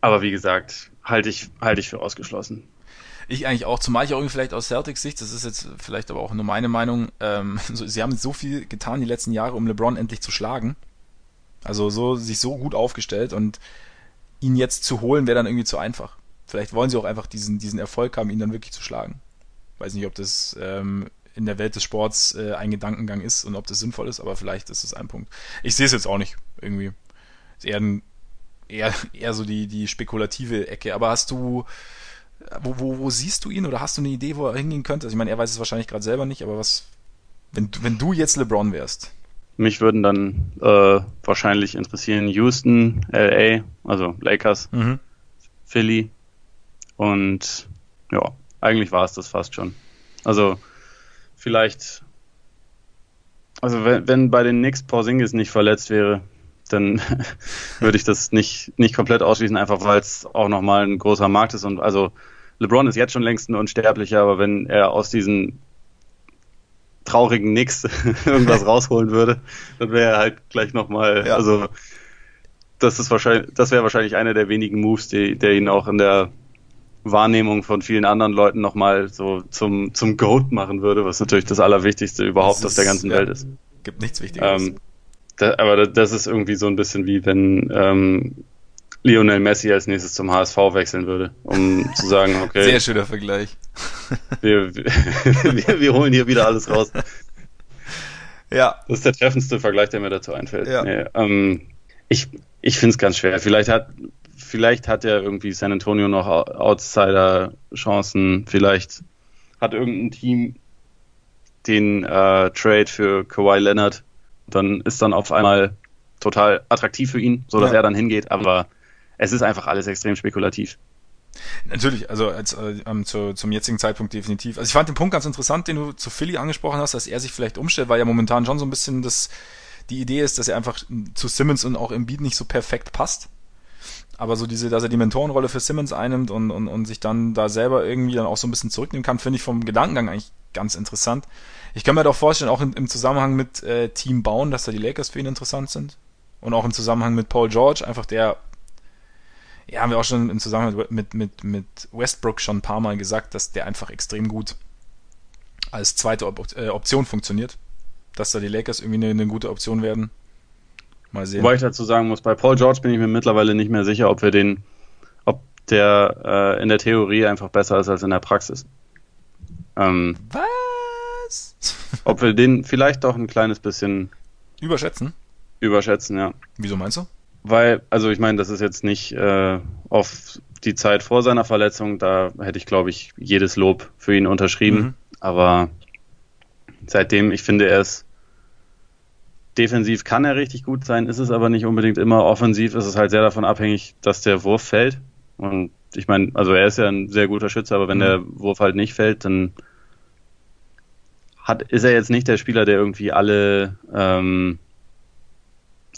Aber wie gesagt, halte ich, halte ich für ausgeschlossen. Ich eigentlich auch, zumal ich auch irgendwie vielleicht aus Celtics Sicht, das ist jetzt vielleicht aber auch nur meine Meinung, ähm, so, sie haben so viel getan die letzten Jahre, um LeBron endlich zu schlagen. Also so, sich so gut aufgestellt und ihn jetzt zu holen, wäre dann irgendwie zu einfach. Vielleicht wollen sie auch einfach diesen, diesen Erfolg haben, ihn dann wirklich zu schlagen. Weiß nicht, ob das ähm, in der Welt des Sports äh, ein Gedankengang ist und ob das sinnvoll ist, aber vielleicht ist es ein Punkt. Ich sehe es jetzt auch nicht irgendwie. Ist eher, ein, eher, eher so die, die spekulative Ecke. Aber hast du, wo, wo, wo siehst du ihn oder hast du eine Idee, wo er hingehen könnte? Also ich meine, er weiß es wahrscheinlich gerade selber nicht, aber was, wenn, wenn du jetzt LeBron wärst? Mich würden dann äh, wahrscheinlich interessieren Houston, LA, also Lakers, mhm. Philly und ja, eigentlich war es das fast schon. Also vielleicht, also wenn, wenn bei den Knicks Porzingis nicht verletzt wäre, dann würde ich das nicht, nicht komplett ausschließen, einfach weil es auch nochmal ein großer Markt ist und also LeBron ist jetzt schon längst ein Unsterblicher, aber wenn er aus diesen traurigen Nix irgendwas rausholen würde, dann wäre er halt gleich nochmal, ja. also das ist wahrscheinlich, das wäre wahrscheinlich einer der wenigen Moves, die, der ihn auch in der Wahrnehmung von vielen anderen Leuten nochmal so zum, zum Goat machen würde, was natürlich das Allerwichtigste überhaupt ist, auf der ganzen ja, Welt ist. Gibt nichts Wichtigeres. Ähm, da, aber das ist irgendwie so ein bisschen wie wenn ähm, Lionel Messi als nächstes zum HSV wechseln würde, um zu sagen, okay. Sehr schöner Vergleich. Wir, wir, wir, holen hier wieder alles raus. Ja. Das ist der treffendste Vergleich, der mir dazu einfällt. Ja. Nee, ähm, ich ich finde es ganz schwer. Vielleicht hat, vielleicht hat ja irgendwie San Antonio noch Outsider-Chancen. Vielleicht hat irgendein Team den äh, Trade für Kawhi Leonard. Dann ist dann auf einmal total attraktiv für ihn, so dass ja. er dann hingeht. Aber es ist einfach alles extrem spekulativ. Natürlich, also als, äh, ähm, zu, zum jetzigen Zeitpunkt definitiv. Also ich fand den Punkt ganz interessant, den du zu Philly angesprochen hast, dass er sich vielleicht umstellt, weil ja momentan schon so ein bisschen das, die Idee ist, dass er einfach zu Simmons und auch im Beat nicht so perfekt passt. Aber so diese, dass er die Mentorenrolle für Simmons einnimmt und, und, und sich dann da selber irgendwie dann auch so ein bisschen zurücknehmen kann, finde ich vom Gedankengang eigentlich ganz interessant. Ich kann mir doch vorstellen, auch in, im Zusammenhang mit äh, Team Bauen, dass da die Lakers für ihn interessant sind. Und auch im Zusammenhang mit Paul George, einfach der ja, haben wir auch schon im Zusammenhang mit, mit, mit Westbrook schon ein paar Mal gesagt, dass der einfach extrem gut als zweite Op äh, Option funktioniert. Dass da die Lakers irgendwie eine, eine, gute Option werden. Mal sehen. Wobei ich dazu sagen muss, bei Paul George bin ich mir mittlerweile nicht mehr sicher, ob wir den, ob der äh, in der Theorie einfach besser ist als in der Praxis. Ähm, Was? Ob wir den vielleicht doch ein kleines bisschen überschätzen? Überschätzen, ja. Wieso meinst du? Weil, also ich meine, das ist jetzt nicht äh, auf die Zeit vor seiner Verletzung, da hätte ich, glaube ich, jedes Lob für ihn unterschrieben. Mhm. Aber seitdem, ich finde, er ist defensiv kann er richtig gut sein, ist es aber nicht unbedingt immer. Offensiv ist es halt sehr davon abhängig, dass der Wurf fällt. Und ich meine, also er ist ja ein sehr guter Schütze, aber wenn mhm. der Wurf halt nicht fällt, dann hat, ist er jetzt nicht der Spieler, der irgendwie alle ähm,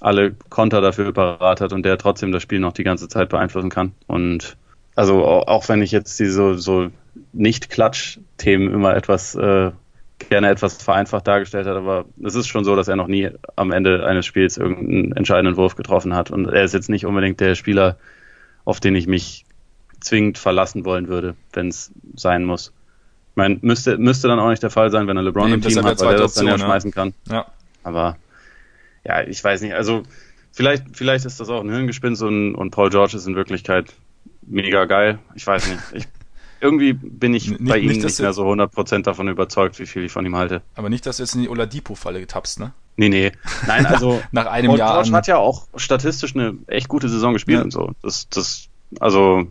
alle Konter dafür parat hat und der trotzdem das Spiel noch die ganze Zeit beeinflussen kann. Und also auch wenn ich jetzt diese so nicht-Klatsch-Themen immer etwas äh, gerne etwas vereinfacht dargestellt hat, aber es ist schon so, dass er noch nie am Ende eines Spiels irgendeinen entscheidenden Wurf getroffen hat. Und er ist jetzt nicht unbedingt der Spieler, auf den ich mich zwingend verlassen wollen würde, wenn es sein muss. Ich meine, müsste, müsste dann auch nicht der Fall sein, wenn er LeBron nee, im Team hat, weil er das dann ja, ja schmeißen kann. Ja. Aber ja, ich weiß nicht. Also vielleicht, vielleicht ist das auch ein Hirngespinst und, und Paul George ist in Wirklichkeit mega geil. Ich weiß nicht. Ich, irgendwie bin ich nicht, bei ihm nicht, nicht mehr so 100% davon überzeugt, wie viel ich von ihm halte. Aber nicht, dass du jetzt in die Oladipo-Falle getappst, ne? Nee, nee. Nein, also nach einem Paul Jahr. George hat ja auch statistisch eine echt gute Saison gespielt ja. und so. Das, das, also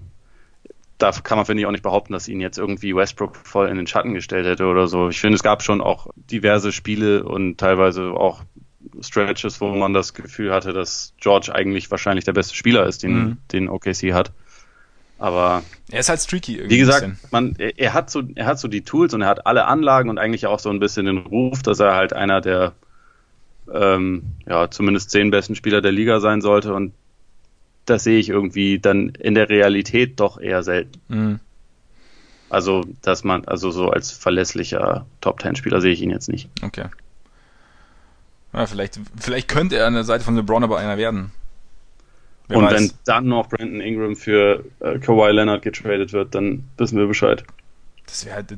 da kann man, finde ich, auch nicht behaupten, dass ihn jetzt irgendwie Westbrook voll in den Schatten gestellt hätte oder so. Ich finde, es gab schon auch diverse Spiele und teilweise auch Stretches, wo man das Gefühl hatte, dass George eigentlich wahrscheinlich der beste Spieler ist, den, mhm. den OKC hat. Aber er ist halt streaky irgendwie. Wie gesagt, man, er, er, hat so, er hat so die Tools und er hat alle Anlagen und eigentlich auch so ein bisschen den Ruf, dass er halt einer der ähm, ja, zumindest zehn besten Spieler der Liga sein sollte. Und das sehe ich irgendwie dann in der Realität doch eher selten. Mhm. Also, dass man, also so als verlässlicher Top Ten Spieler sehe ich ihn jetzt nicht. Okay. Ja, vielleicht, vielleicht könnte er an der Seite von LeBron aber einer werden. Wer und weiß. wenn dann noch Brandon Ingram für äh, Kawhi Leonard getradet wird, dann wissen wir Bescheid. Das wäre halt,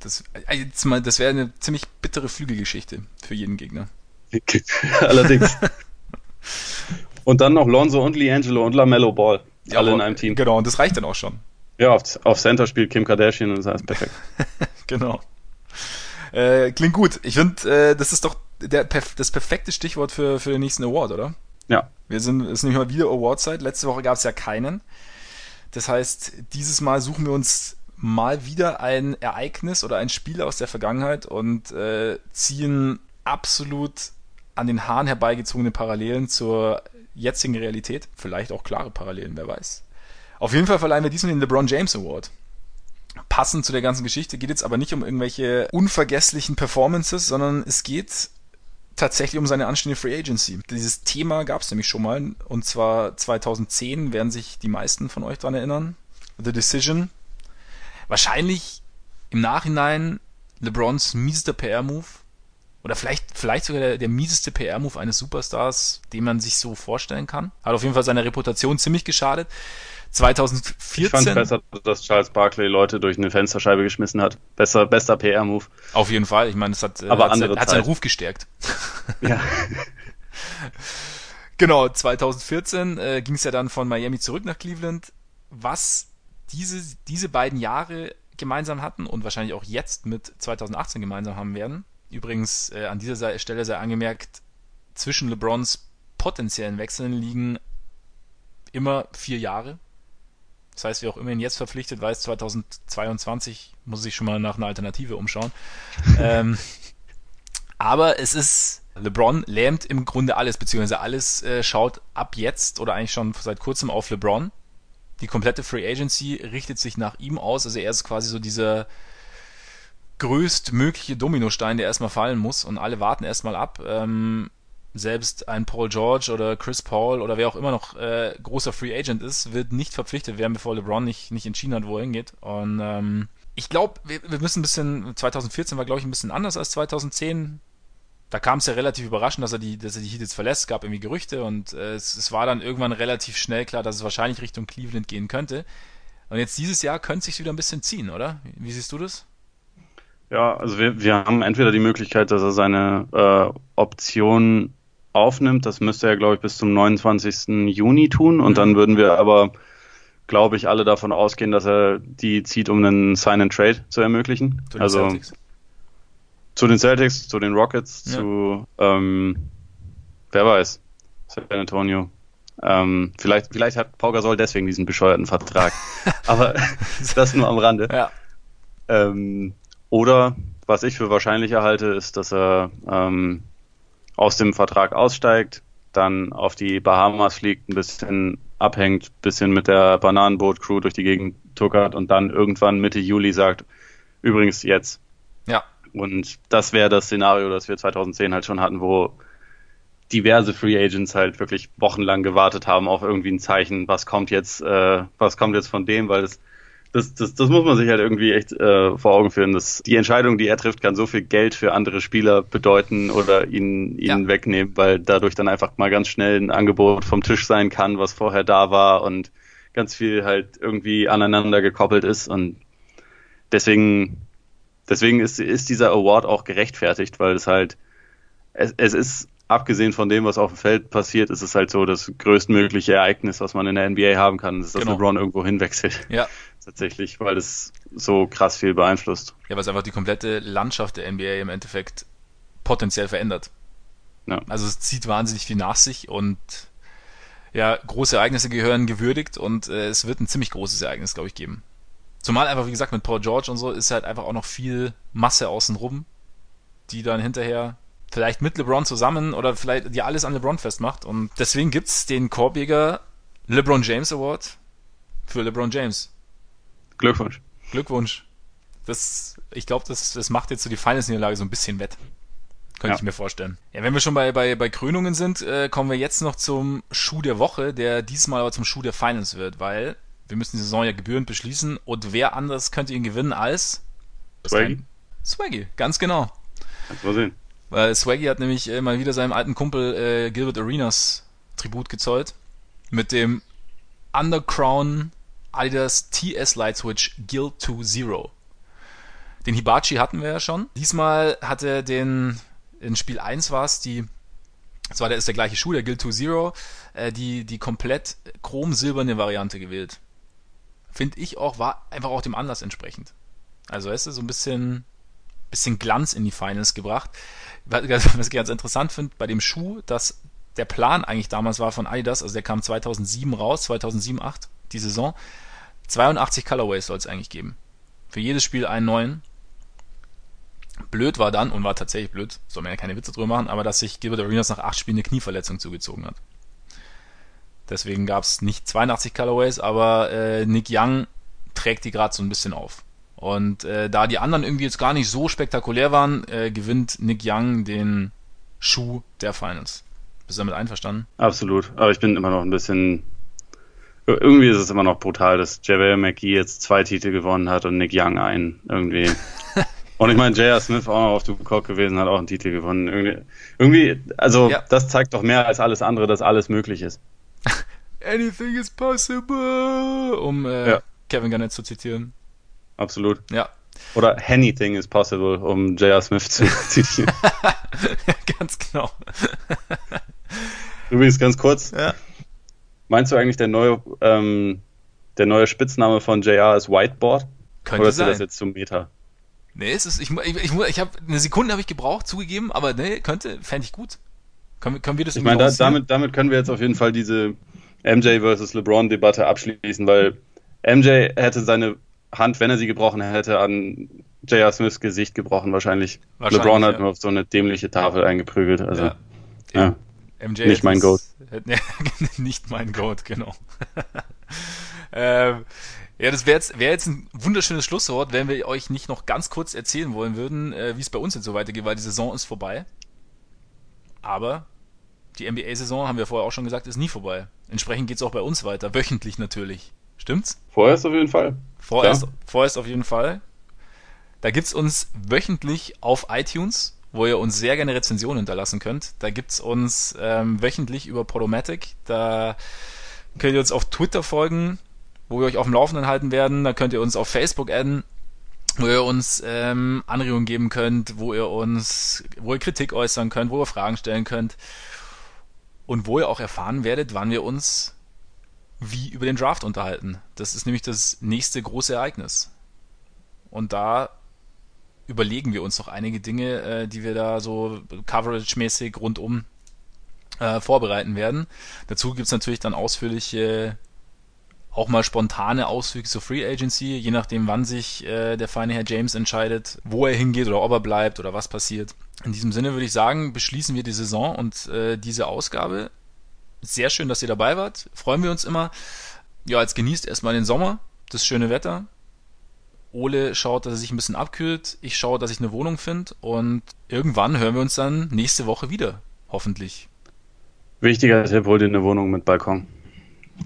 das, äh, jetzt mal, das wäre eine ziemlich bittere Flügelgeschichte für jeden Gegner. Allerdings. und dann noch Lonzo und Liangelo und LaMelo Ball. Ja, alle in einem Team. Genau, und das reicht dann auch schon. Ja, auf, auf Center spielt Kim Kardashian und das heißt perfekt. genau. Äh, klingt gut. Ich finde, äh, das ist doch der, das perfekte Stichwort für, für den nächsten Award, oder? Ja. Wir sind, es ist nämlich mal wieder Awardzeit. Letzte Woche gab es ja keinen. Das heißt, dieses Mal suchen wir uns mal wieder ein Ereignis oder ein Spiel aus der Vergangenheit und äh, ziehen absolut an den Haaren herbeigezogene Parallelen zur jetzigen Realität. Vielleicht auch klare Parallelen, wer weiß. Auf jeden Fall verleihen wir diesmal den LeBron James Award. Passend zu der ganzen Geschichte geht jetzt aber nicht um irgendwelche unvergesslichen Performances, sondern es geht tatsächlich um seine anstehende Free Agency. Dieses Thema gab es nämlich schon mal und zwar 2010 werden sich die meisten von euch daran erinnern. The Decision. Wahrscheinlich im Nachhinein LeBrons miesester PR-Move oder vielleicht, vielleicht sogar der, der mieseste PR-Move eines Superstars, den man sich so vorstellen kann. Hat auf jeden Fall seiner Reputation ziemlich geschadet. 2014. Ich fand besser, dass Charles Barkley Leute durch eine Fensterscheibe geschmissen hat. Besser, bester PR-Move. Auf jeden Fall. Ich meine, es hat, äh, Aber hat, andere hat seinen Ruf gestärkt. Ja. genau, 2014 äh, ging es ja dann von Miami zurück nach Cleveland. Was diese, diese beiden Jahre gemeinsam hatten und wahrscheinlich auch jetzt mit 2018 gemeinsam haben werden. Übrigens, äh, an dieser Stelle sei angemerkt, zwischen LeBrons potenziellen Wechseln liegen immer vier Jahre. Das heißt, wer auch immerhin jetzt verpflichtet weiß, 2022 muss sich schon mal nach einer Alternative umschauen. ähm, aber es ist, LeBron lähmt im Grunde alles, beziehungsweise alles äh, schaut ab jetzt oder eigentlich schon seit kurzem auf LeBron. Die komplette Free Agency richtet sich nach ihm aus. Also er ist quasi so dieser größtmögliche Dominostein, der erstmal fallen muss und alle warten erstmal ab. Ähm, selbst ein Paul George oder Chris Paul oder wer auch immer noch äh, großer Free Agent ist, wird nicht verpflichtet werden, bevor LeBron nicht, nicht entschieden hat, wo er hingeht. Und ähm, ich glaube, wir, wir müssen ein bisschen, 2014 war, glaube ich, ein bisschen anders als 2010. Da kam es ja relativ überraschend, dass er die, dass er die Heat jetzt verlässt. Es gab irgendwie Gerüchte und äh, es, es war dann irgendwann relativ schnell klar, dass es wahrscheinlich Richtung Cleveland gehen könnte. Und jetzt dieses Jahr könnte es sich wieder ein bisschen ziehen, oder? Wie siehst du das? Ja, also wir, wir haben entweder die Möglichkeit, dass er seine äh, Option aufnimmt. Das müsste er, glaube ich, bis zum 29. Juni tun. Und dann würden wir aber, glaube ich, alle davon ausgehen, dass er die zieht, um einen Sign and Trade zu ermöglichen. Zu also Celtics. zu den Celtics, zu den Rockets, ja. zu ähm, wer weiß, San Antonio. Ähm, vielleicht, vielleicht hat Pau Gasol deswegen diesen bescheuerten Vertrag. aber das nur am Rande. Ja. Ähm, oder was ich für wahrscheinlicher halte, ist, dass er ähm, aus dem Vertrag aussteigt, dann auf die Bahamas fliegt, ein bisschen abhängt, ein bisschen mit der Bananenboot-Crew durch die Gegend tuckert und dann irgendwann Mitte Juli sagt, übrigens jetzt. Ja. Und das wäre das Szenario, das wir 2010 halt schon hatten, wo diverse Free Agents halt wirklich wochenlang gewartet haben auf irgendwie ein Zeichen, was kommt jetzt, äh, was kommt jetzt von dem, weil es das, das, das muss man sich halt irgendwie echt äh, vor Augen führen. Dass die Entscheidung, die er trifft, kann so viel Geld für andere Spieler bedeuten oder ihn, ihn ja. wegnehmen, weil dadurch dann einfach mal ganz schnell ein Angebot vom Tisch sein kann, was vorher da war und ganz viel halt irgendwie aneinander gekoppelt ist. Und deswegen, deswegen ist, ist dieser Award auch gerechtfertigt, weil es halt, es, es ist abgesehen von dem, was auf dem Feld passiert, ist es halt so das größtmögliche Ereignis, was man in der NBA haben kann, ist, dass genau. LeBron irgendwo hinwechselt. Ja, tatsächlich, weil es so krass viel beeinflusst. Ja, weil es einfach die komplette Landschaft der NBA im Endeffekt potenziell verändert. Ja. Also es zieht wahnsinnig viel nach sich und ja, große Ereignisse gehören gewürdigt und äh, es wird ein ziemlich großes Ereignis, glaube ich, geben. Zumal einfach, wie gesagt, mit Paul George und so ist halt einfach auch noch viel Masse außenrum, die dann hinterher vielleicht mit LeBron zusammen oder vielleicht die alles an LeBron festmacht. Und deswegen gibt's den Korbjäger LeBron James Award für LeBron James. Glückwunsch. Glückwunsch. Das, ich glaube, das, das macht jetzt so die Finals-Niederlage so ein bisschen wett. Könnte ja. ich mir vorstellen. Ja, wenn wir schon bei, bei, bei Krönungen sind, äh, kommen wir jetzt noch zum Schuh der Woche, der diesmal aber zum Schuh der Finals wird, weil wir müssen die Saison ja gebührend beschließen und wer anders könnte ihn gewinnen als Swaggy? Swaggy, ganz genau. Kannst mal sehen. Weil Swaggy hat nämlich äh, mal wieder seinem alten Kumpel äh, Gilbert Arenas Tribut gezollt mit dem Undercrown Adidas TS Light Switch Guild 2 Zero. Den Hibachi hatten wir ja schon. Diesmal hat er den, in Spiel 1 war es die, das war der, ist der gleiche Schuh, der Guild 2 Zero, äh, die, die komplett chrom-silberne Variante gewählt. Finde ich auch, war einfach auch dem Anlass entsprechend. Also, weißt du, so ein bisschen, bisschen Glanz in die Finals gebracht. Was ich ganz interessant finde bei dem Schuh, dass der Plan eigentlich damals war von Adidas, also der kam 2007 raus, 2007, 8, die Saison. 82 Colorways soll es eigentlich geben. Für jedes Spiel einen neuen. Blöd war dann, und war tatsächlich blöd, soll man ja keine Witze drüber machen, aber dass sich Gilbert Arenas nach acht Spielen eine Knieverletzung zugezogen hat. Deswegen gab es nicht 82 Colorways, aber äh, Nick Young trägt die gerade so ein bisschen auf. Und äh, da die anderen irgendwie jetzt gar nicht so spektakulär waren, äh, gewinnt Nick Young den Schuh der Finals. Bist du damit einverstanden? Absolut. Aber ich bin immer noch ein bisschen. Irgendwie ist es immer noch brutal, dass JaVale McGee jetzt zwei Titel gewonnen hat und Nick Young einen. Irgendwie. und ich meine, J.R. Smith auch noch auf Dukok gewesen, hat auch einen Titel gewonnen. Irgendwie, irgendwie also ja. das zeigt doch mehr als alles andere, dass alles möglich ist. Anything is possible, um äh, ja. Kevin Garnett zu zitieren. Absolut. Ja. Oder anything is possible, um J.R. Smith zu zitieren. ganz genau. Übrigens ganz kurz. Ja. Meinst du eigentlich, der neue, ähm, der neue Spitzname von JR ist Whiteboard? Könnte Oder ist sein. das jetzt zum Meta? Nee, es ist, ich, ich, ich, ich habe eine Sekunde habe ich gebraucht, zugegeben, aber nee, könnte, fände ich gut. Können, können wir das Ich meine, da, damit, damit können wir jetzt auf jeden Fall diese MJ versus LeBron-Debatte abschließen, weil MJ hätte seine Hand, wenn er sie gebrochen hätte, an J.R. Smiths Gesicht gebrochen wahrscheinlich. wahrscheinlich LeBron hat ja. nur auf so eine dämliche Tafel eingeprügelt. Also, ja. ja. MJ nicht mein Goat. nicht mein Goat, genau. ähm, ja, das wäre jetzt, wär jetzt ein wunderschönes Schlusswort, wenn wir euch nicht noch ganz kurz erzählen wollen würden, äh, wie es bei uns jetzt so weitergeht, weil die Saison ist vorbei. Aber die NBA-Saison, haben wir vorher auch schon gesagt, ist nie vorbei. Entsprechend geht es auch bei uns weiter, wöchentlich natürlich. Stimmt's? Vorerst auf jeden Fall. Vorerst, vorerst auf jeden Fall. Da gibt's uns wöchentlich auf iTunes, wo ihr uns sehr gerne Rezensionen hinterlassen könnt. Da gibt's uns ähm, wöchentlich über Podomatic. Da könnt ihr uns auf Twitter folgen, wo wir euch auf dem Laufenden halten werden. Da könnt ihr uns auf Facebook adden, wo ihr uns ähm, Anregungen geben könnt, wo ihr uns, wo ihr Kritik äußern könnt, wo ihr Fragen stellen könnt und wo ihr auch erfahren werdet, wann wir uns wie über den Draft unterhalten. Das ist nämlich das nächste große Ereignis. Und da überlegen wir uns noch einige Dinge, äh, die wir da so coverage-mäßig rundum äh, vorbereiten werden. Dazu gibt's natürlich dann ausführliche, auch mal spontane Ausflüge zur Free Agency, je nachdem, wann sich äh, der feine Herr James entscheidet, wo er hingeht oder ob er bleibt oder was passiert. In diesem Sinne würde ich sagen, beschließen wir die Saison und äh, diese Ausgabe. Sehr schön, dass ihr dabei wart. Freuen wir uns immer. Ja, jetzt genießt erstmal den Sommer, das schöne Wetter. Ole schaut, dass er sich ein bisschen abkühlt. Ich schaue, dass ich eine Wohnung finde. Und irgendwann hören wir uns dann nächste Woche wieder. Hoffentlich. Wichtiger Tipp, hol dir eine Wohnung mit Balkon.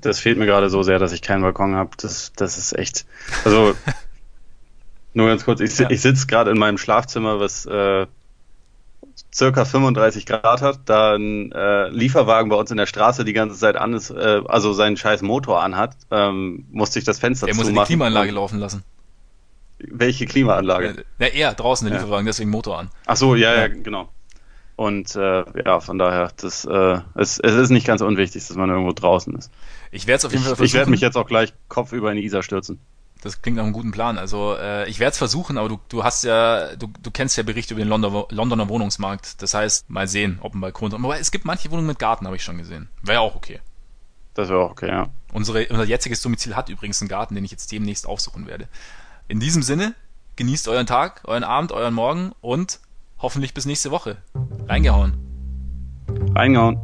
Das fehlt mir gerade so sehr, dass ich keinen Balkon habe. Das, das ist echt. Also, nur ganz kurz, ich, ja. ich sitze gerade in meinem Schlafzimmer, was äh, circa 35 Grad hat, da ein äh, Lieferwagen bei uns in der Straße die ganze Zeit an ist, äh, also seinen scheiß Motor anhat, ähm, musste ich das Fenster Der muss in die Klimaanlage laufen lassen. Welche Klimaanlage? Ja, er draußen der ja. Lieferwagen, deswegen Motor an. Ach so, ja, ja, ja genau. Und äh, ja, von daher, das, äh, es, es ist nicht ganz unwichtig, dass man irgendwo draußen ist. Ich werde es auf jeden Fall versuchen. Ich werde mich jetzt auch gleich kopfüber in die Isar stürzen. Das klingt nach einem guten Plan. Also äh, ich werde es versuchen, aber du, du hast ja, du, du kennst ja Berichte über den London, Londoner Wohnungsmarkt. Das heißt, mal sehen, ob ein Balkon. Aber es gibt manche Wohnungen mit Garten, habe ich schon gesehen. Wäre auch okay. Das wäre auch okay, ja. Unsere, unser jetziges Domizil hat übrigens einen Garten, den ich jetzt demnächst aufsuchen werde. In diesem Sinne, genießt euren Tag, euren Abend, euren Morgen und hoffentlich bis nächste Woche. Reingehauen. Reingehauen.